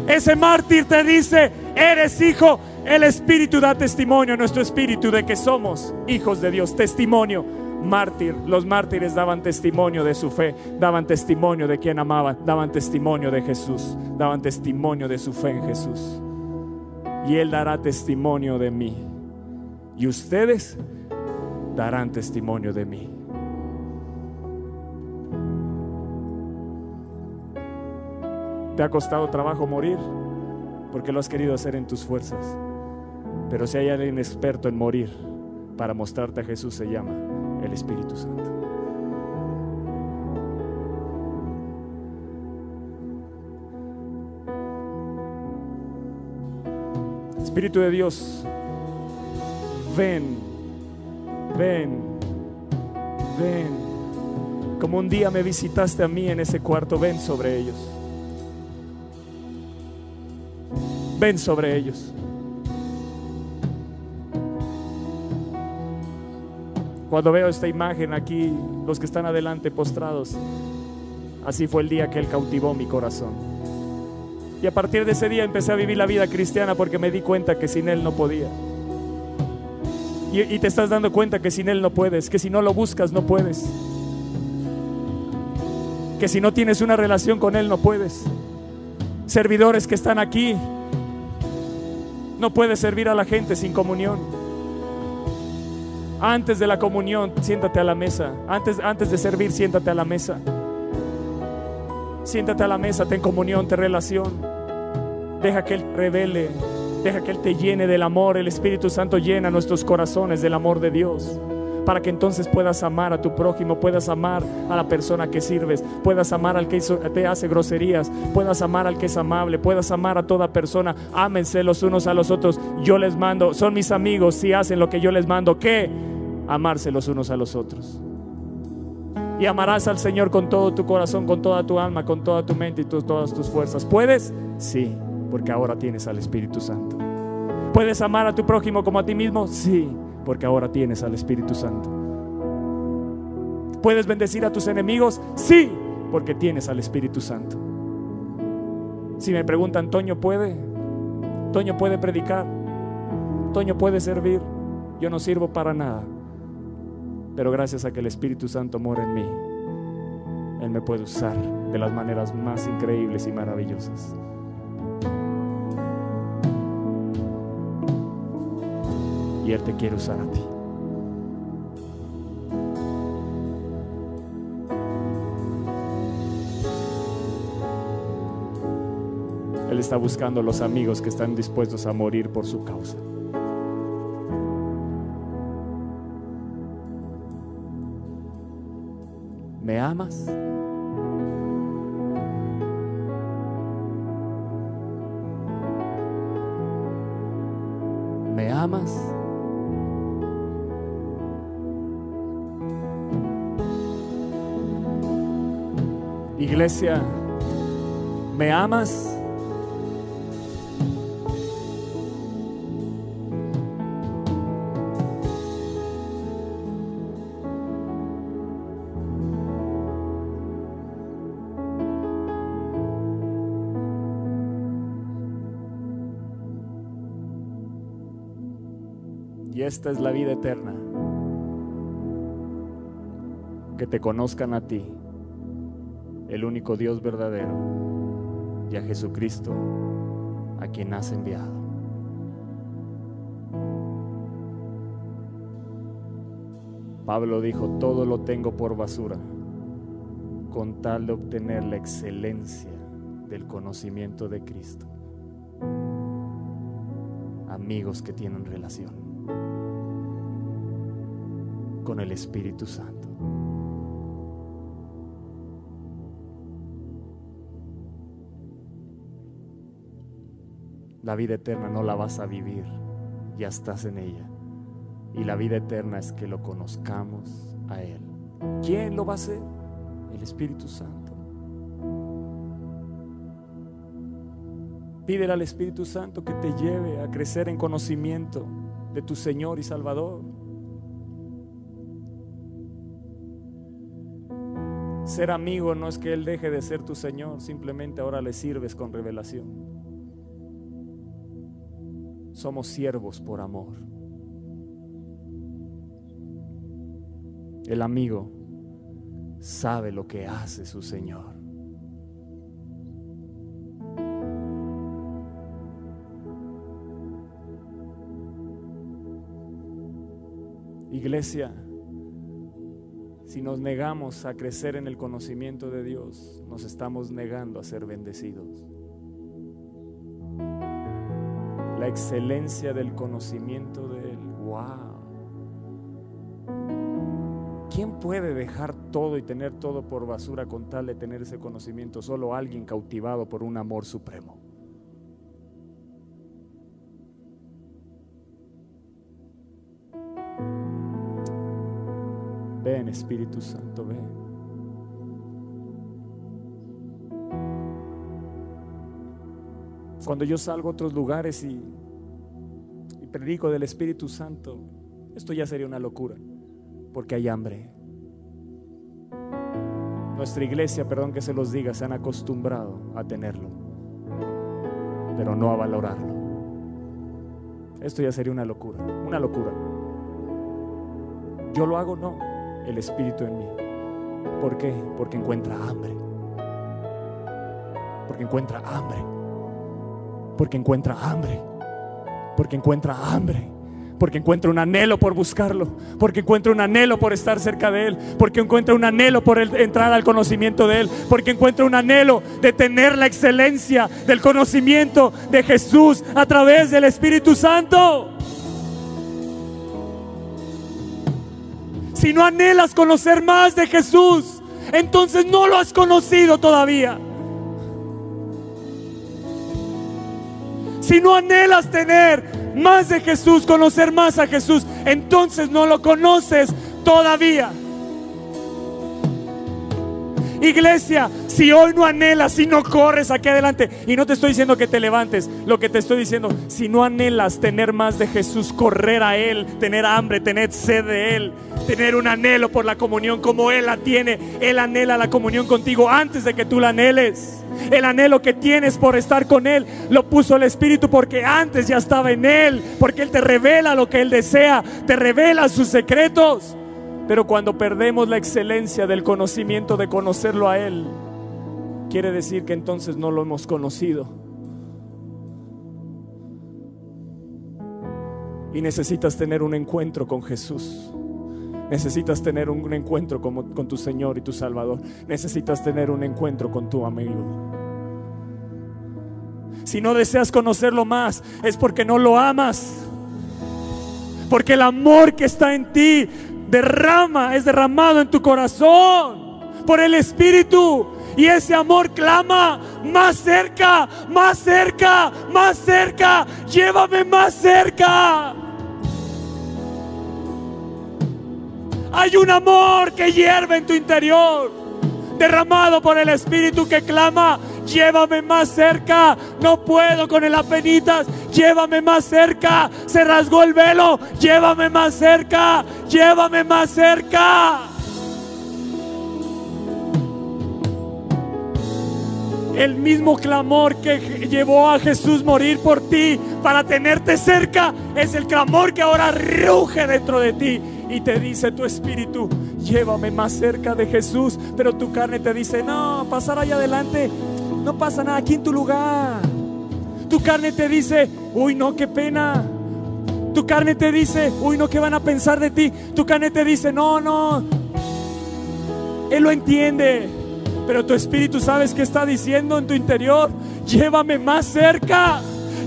Ese mártir te dice, eres hijo el Espíritu da testimonio a nuestro espíritu de que somos hijos de Dios. Testimonio, mártir. Los mártires daban testimonio de su fe, daban testimonio de quien amaban, daban testimonio de Jesús, daban testimonio de su fe en Jesús. Y Él dará testimonio de mí. Y ustedes darán testimonio de mí. ¿Te ha costado trabajo morir? Porque lo has querido hacer en tus fuerzas. Pero si hay alguien experto en morir para mostrarte a Jesús, se llama el Espíritu Santo. Espíritu de Dios, ven, ven, ven. Como un día me visitaste a mí en ese cuarto, ven sobre ellos. Ven sobre ellos. Cuando veo esta imagen aquí, los que están adelante postrados, así fue el día que Él cautivó mi corazón. Y a partir de ese día empecé a vivir la vida cristiana porque me di cuenta que sin Él no podía. Y, te estás dando cuenta que sin Él no puedes, que si no lo buscas no puedes. Que si no tienes una relación con Él no puedes. Servidores que están aquí, no puedes servir a la gente sin comunión. Antes de la comunión, siéntate a la mesa. Antes, antes de servir, siéntate a la mesa. Siéntate a la mesa, ten comunión, ten relación. Deja que Él revele, deja que Él te llene del amor. El Espíritu Santo llena nuestros corazones del amor de Dios. Para que entonces puedas amar a tu prójimo, puedas amar a la persona que sirves, puedas amar al que te hace groserías, puedas amar al que es amable, puedas amar a toda persona. Ámense los unos a los otros. Yo les mando, son mis amigos si hacen lo que yo les mando. ¿Qué? amarse los unos a los otros. Y amarás al Señor con todo tu corazón, con toda tu alma, con toda tu mente y todas tus fuerzas. ¿Puedes? Sí, porque ahora tienes al Espíritu Santo. ¿Puedes amar a tu prójimo como a ti mismo? Sí, porque ahora tienes al Espíritu Santo. ¿Puedes bendecir a tus enemigos? Sí, porque tienes al Espíritu Santo. Si me preguntan, ¿Toño puede? ¿Toño puede predicar? ¿Toño puede servir? Yo no sirvo para nada. Pero gracias a que el Espíritu Santo mora en mí, Él me puede usar de las maneras más increíbles y maravillosas. Te quiere usar a ti. Él está buscando los amigos que están dispuestos a morir por su causa. ¿Me amas? ¿Me amas? Iglesia, ¿me amas? esta es la vida eterna. Que te conozcan a ti, el único Dios verdadero, y a Jesucristo, a quien has enviado. Pablo dijo, todo lo tengo por basura, con tal de obtener la excelencia del conocimiento de Cristo. amigos que tienen relación con el Espíritu Santo. La vida eterna no la vas a vivir, ya estás en ella. Y la vida eterna es que lo conozcamos a Él. ¿Quién lo va a hacer? El Espíritu Santo. Pídele al Espíritu Santo que te lleve a crecer en conocimiento de tu Señor y Salvador. Ser amigo no es que Él deje de ser tu Señor, simplemente ahora le sirves con revelación. Somos siervos por amor. El amigo sabe lo que hace su Señor. Iglesia, si nos negamos a crecer en el conocimiento de Dios, nos estamos negando a ser bendecidos la excelencia del conocimiento de Él. ¡Wow! ¿Quién puede dejar todo y tener todo por basura con tal de tener ese conocimiento? Solo alguien cautivado por un amor supremo. Ven Espíritu Santo, ven. Cuando yo salgo a otros lugares y, predico del Espíritu Santo, esto ya sería una locura, porque hay hambre. Nuestra iglesia, perdón que se los diga, se han acostumbrado a tenerlo, pero no a valorarlo. Esto ya sería una locura, una locura. Yo lo hago, no, el Espíritu en mí. ¿Por qué? Porque encuentra hambre. Porque encuentra hambre. Porque encuentra hambre. Porque encuentra hambre. Porque encuentra un anhelo por buscarlo. Porque encuentra un anhelo por estar cerca de Él. Porque encuentra un anhelo por entrar al conocimiento de Él. Porque encuentra un anhelo de tener la excelencia del conocimiento de Jesús a través del Espíritu Santo. Si no anhelas conocer más de Jesús, entonces no lo has conocido todavía. Si no anhelas tener más de Jesús, conocer más a Jesús, entonces no lo conoces todavía. Iglesia, si hoy no anhelas, si no corres aquí adelante, y no te estoy diciendo que te levantes, lo que te estoy diciendo, si no anhelas tener más de Jesús, correr a Él, tener hambre, tener sed de Él, tener un anhelo por la comunión como Él la tiene, Él anhela la comunión contigo antes de que tú la anheles. El anhelo que tienes por estar con Él lo puso el Espíritu porque antes ya estaba en Él, porque Él te revela lo que Él desea, te revela sus secretos. Pero cuando perdemos la excelencia del conocimiento de conocerlo a Él, quiere decir que entonces no lo hemos conocido. Y necesitas tener un encuentro con Jesús. Necesitas tener un encuentro con, con, tu Señor y tu Salvador. Necesitas tener un encuentro con tu amigo. Si no deseas conocerlo más, es porque no lo amas. Porque el amor que está en ti derrama, es derramado en tu corazón por el Espíritu. Y ese amor clama más cerca, más cerca, más cerca. Llévame más cerca. Hay un amor que hierve en tu interior, derramado por el Espíritu que clama, llévame más cerca, no puedo con el apenitas, llévame más cerca, se rasgó el velo, llévame más cerca, llévame más cerca. El mismo clamor que llevó a Jesús morir por ti para tenerte cerca es el clamor que ahora ruge dentro de ti y te dice tu espíritu, llévame más cerca de Jesús, pero tu carne te dice, no, pasar allá adelante no pasa nada aquí en tu lugar. Tu carne te dice, uy, no, qué pena. Tu carne te dice, uy, no, ¿qué van a pensar de ti? Tu carne te dice, no, no. Él lo entiende. Pero tu espíritu sabes que está diciendo en tu interior, llévame más cerca,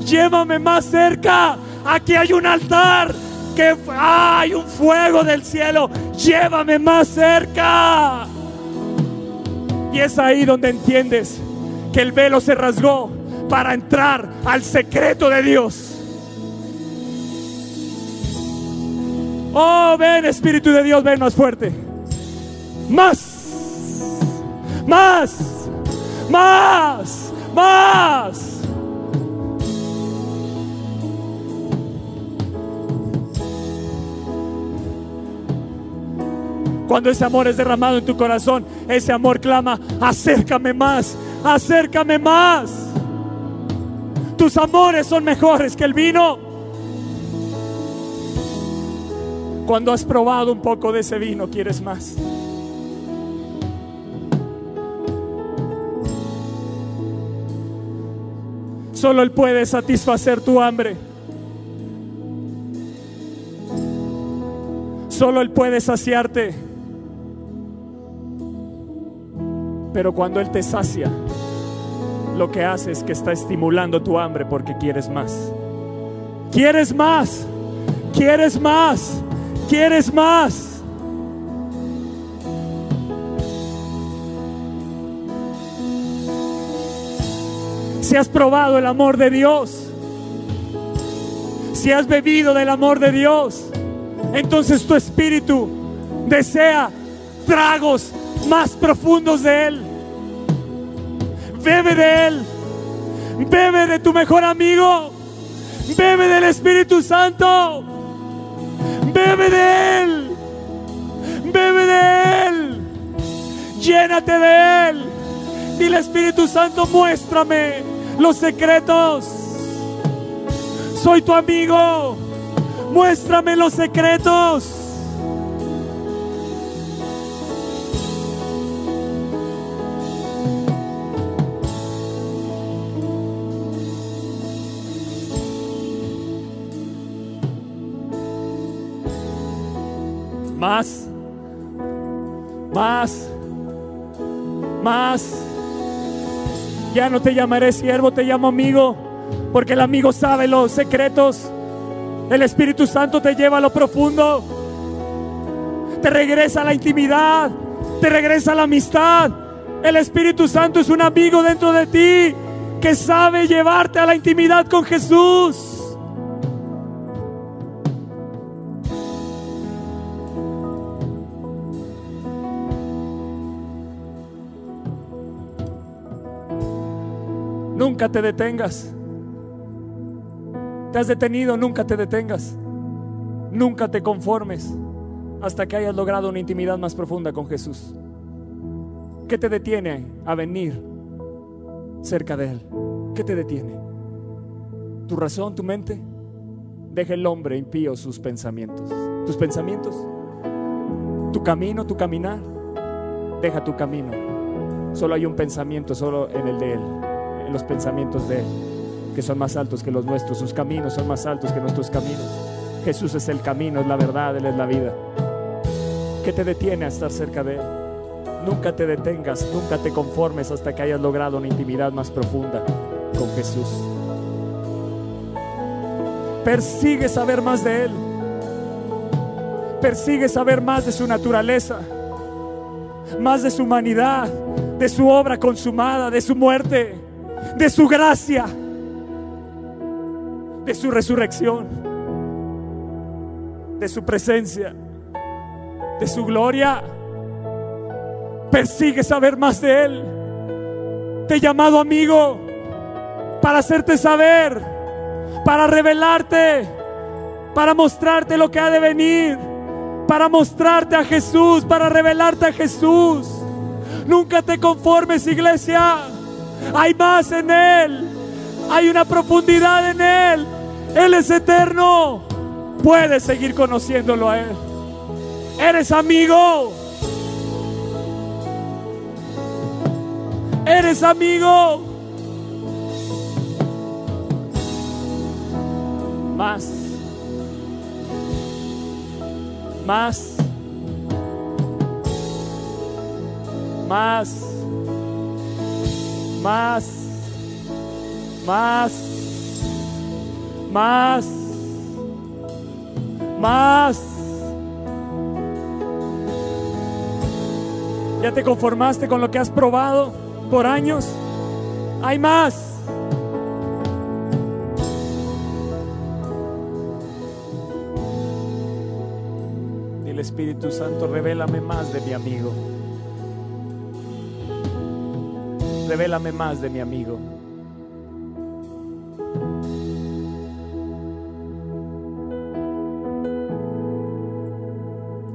llévame más cerca, aquí hay un altar, que hay un fuego del cielo, llévame más cerca. Y es ahí donde entiendes que el velo se rasgó para entrar al secreto de Dios. Oh, ven Espíritu de Dios, ven más fuerte. Más, más, más, más. Cuando ese amor es derramado en tu corazón, ese amor clama, acércame más, acércame más. Tus amores son mejores que el vino. Cuando has probado un poco de ese vino, quieres más. Solo Él puede satisfacer tu hambre. Solo Él puede saciarte. Pero cuando Él te sacia, lo que hace es que está estimulando tu hambre porque quieres más. ¿Quieres más? ¿Quieres más? ¿Quieres más? Si has probado el amor de Dios, si has bebido del amor de Dios, entonces tu espíritu desea tragos más profundos de Él. Bebe de Él. Bebe de tu mejor amigo. Bebe del Espíritu Santo. Bebe de Él. Bebe de Él. Llénate de Él. Dile Espíritu Santo, muéstrame los secretos. Soy tu amigo. Muéstrame los secretos. Más. Ya no te llamaré siervo, te llamo amigo, porque el amigo sabe los secretos. El Espíritu Santo te lleva a lo profundo, te regresa a la intimidad, te regresa a la amistad. El Espíritu Santo es un amigo dentro de ti que sabe llevarte a la intimidad con Jesús. Nunca te detengas. Te has detenido, nunca te detengas. Nunca te conformes hasta que hayas logrado una intimidad más profunda con Jesús. ¿Qué te detiene a venir cerca de Él? ¿Qué te detiene? ¿Tu razón, tu mente? Deja el hombre impío sus pensamientos. ¿Tus pensamientos? ¿Tu camino, tu caminar? Deja tu camino. Solo hay un pensamiento, solo en el de Él en los pensamientos de Él, que son más altos que los nuestros, sus caminos son más altos que nuestros caminos. Jesús es el camino, es la verdad, Él es la vida. ¿Qué te detiene a estar cerca de Él? Nunca te detengas, nunca te conformes hasta que hayas logrado una intimidad más profunda con Jesús. Persigue saber más de Él. Persigue saber más de su naturaleza, más de su humanidad, de su obra consumada, de su muerte de su gracia, de su resurrección, de su presencia, de su gloria. Persigue saber más de Él. Te he llamado amigo para hacerte saber, para revelarte, para mostrarte lo que ha de venir, para mostrarte a Jesús, para revelarte a Jesús. Nunca te conformes, iglesia. Hay más en Él. Hay una profundidad en Él. Él es eterno. Puedes seguir conociéndolo a Él. Eres amigo. Eres amigo. Más. Más. Más más, más, más, más. ¿Ya te conformaste con lo que has probado por años? Hay más. El Espíritu Santo, revélame más de mi amigo. Revélame más de mi amigo.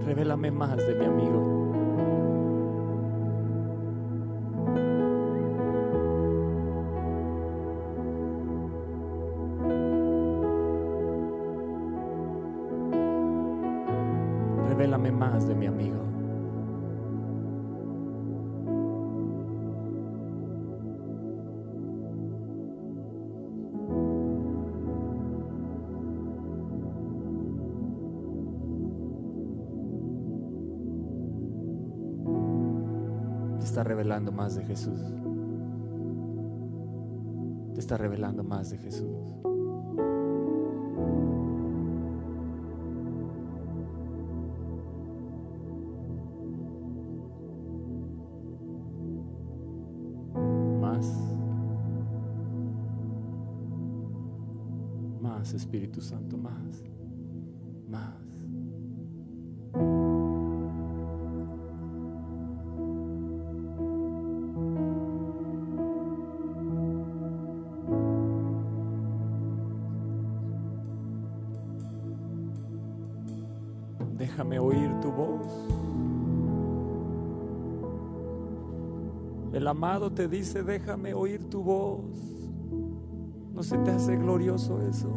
Revélame más de mi amigo. Está revelando más de Jesús. Te está revelando más de Jesús. Más. Espíritu Santo. Más. Amado te dice, déjame oír tu voz. ¿No se te hace glorioso eso?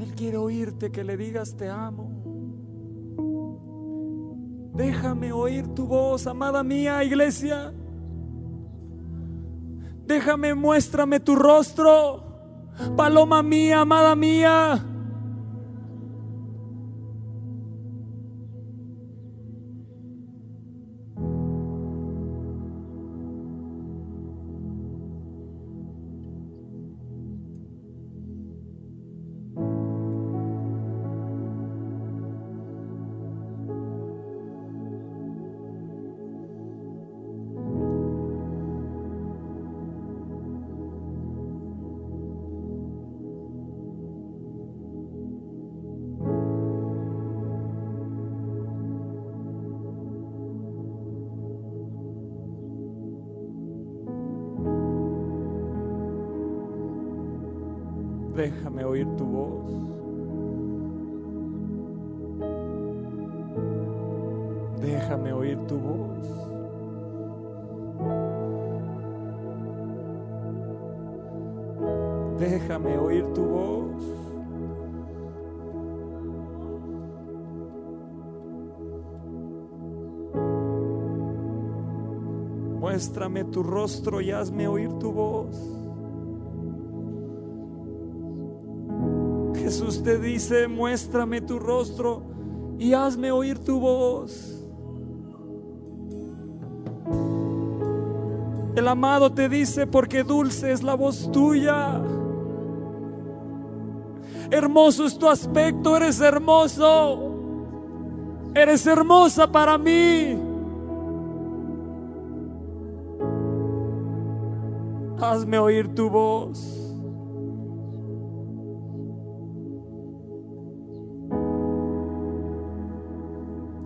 Él quiere oírte, que le digas te amo. Déjame oír tu voz, amada mía, iglesia. Déjame, muéstrame tu rostro. Paloma mía, amada mía. Muéstrame tu rostro y hazme oír tu voz. Jesús te dice, muéstrame tu rostro y hazme oír tu voz. El amado te dice, porque dulce es la voz tuya. Hermoso es tu aspecto, eres hermoso. Eres hermosa para mí. Hazme oír tu voz.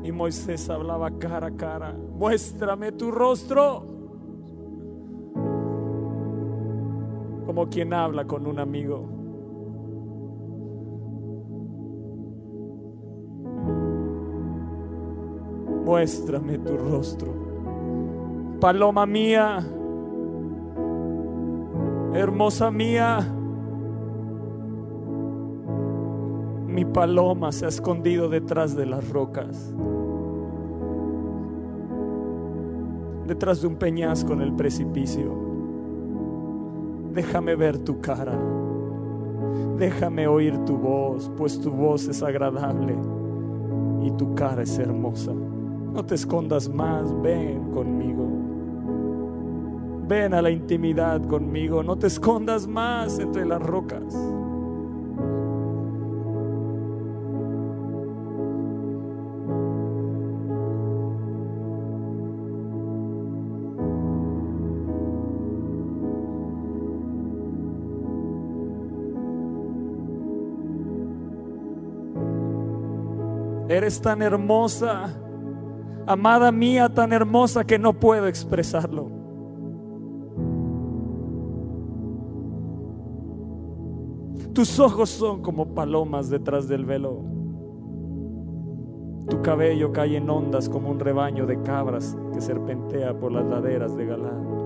Y Moisés hablaba cara a cara, muéstrame tu rostro. Como quien habla con un amigo. Muéstrame tu rostro. Paloma mía, hermosa mía. Mi paloma se ha escondido detrás de las rocas, detrás de un peñasco en el precipicio. Déjame ver tu cara, déjame oír tu voz, pues tu voz es agradable y tu cara es hermosa. No te escondas más, ven conmigo ven a la intimidad conmigo, no te escondas más entre las rocas. Eres tan hermosa, amada mía, tan hermosa que no puedo expresarlo. Tus ojos son como palomas detrás del velo. Tu cabello cae en ondas como un rebaño de cabras que serpentea por las laderas de Galán.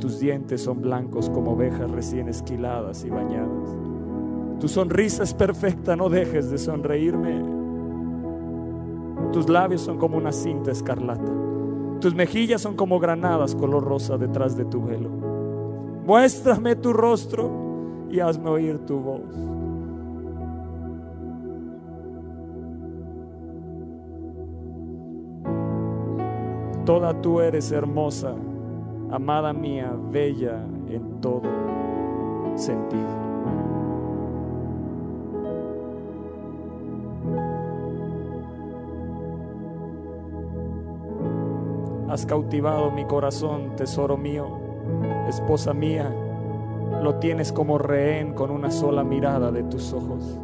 Tus dientes son blancos como ovejas recién esquiladas y bañadas. Tu sonrisa es perfecta, no dejes de sonreírme. Tus labios son como una cinta escarlata. Tus mejillas son como granadas color rosa detrás de tu velo. Muéstrame tu rostro y hazme oír tu voz. Toda tú eres hermosa, amada mía, bella en todo sentido. Has cautivado mi corazón, tesoro mío, esposa mía, lo tienes como rehén con una sola mirada de tus ojos,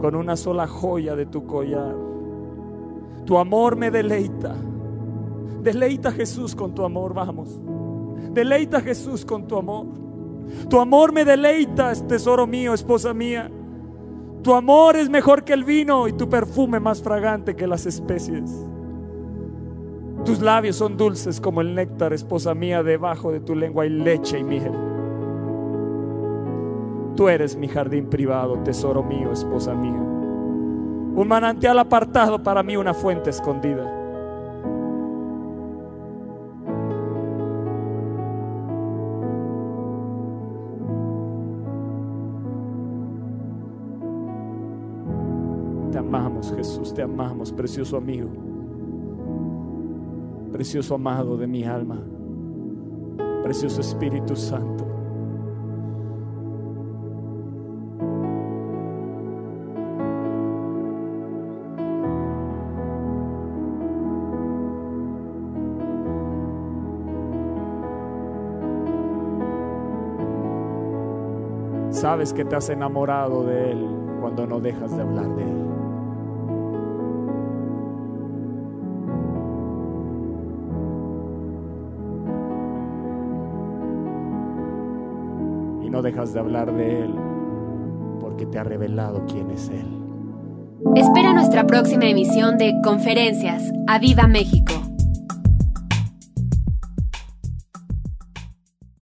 con una sola joya de tu collar tu amor me deleita. Deleita Jesús con tu amor, vamos. Deleita Jesús con tu amor. Tu amor me deleita, tesoro mío, esposa mía. Tu amor es mejor que el vino y tu perfume más fragante que las especies. Tus labios son dulces como el néctar, esposa mía, debajo de tu lengua hay leche y miel. Tú eres mi jardín privado, tesoro mío, esposa mía un manantial apartado para mí, una fuente escondida. Te amamos, Jesús, te amamos, precioso amigo, precioso amado de mi alma, precioso Espíritu Santo. Sabes que te has enamorado de Él cuando no dejas de hablar de Él. No dejas de hablar de Él porque te ha revelado quién es Él. Espera nuestra próxima emisión de Conferencias. ¡A Viva México!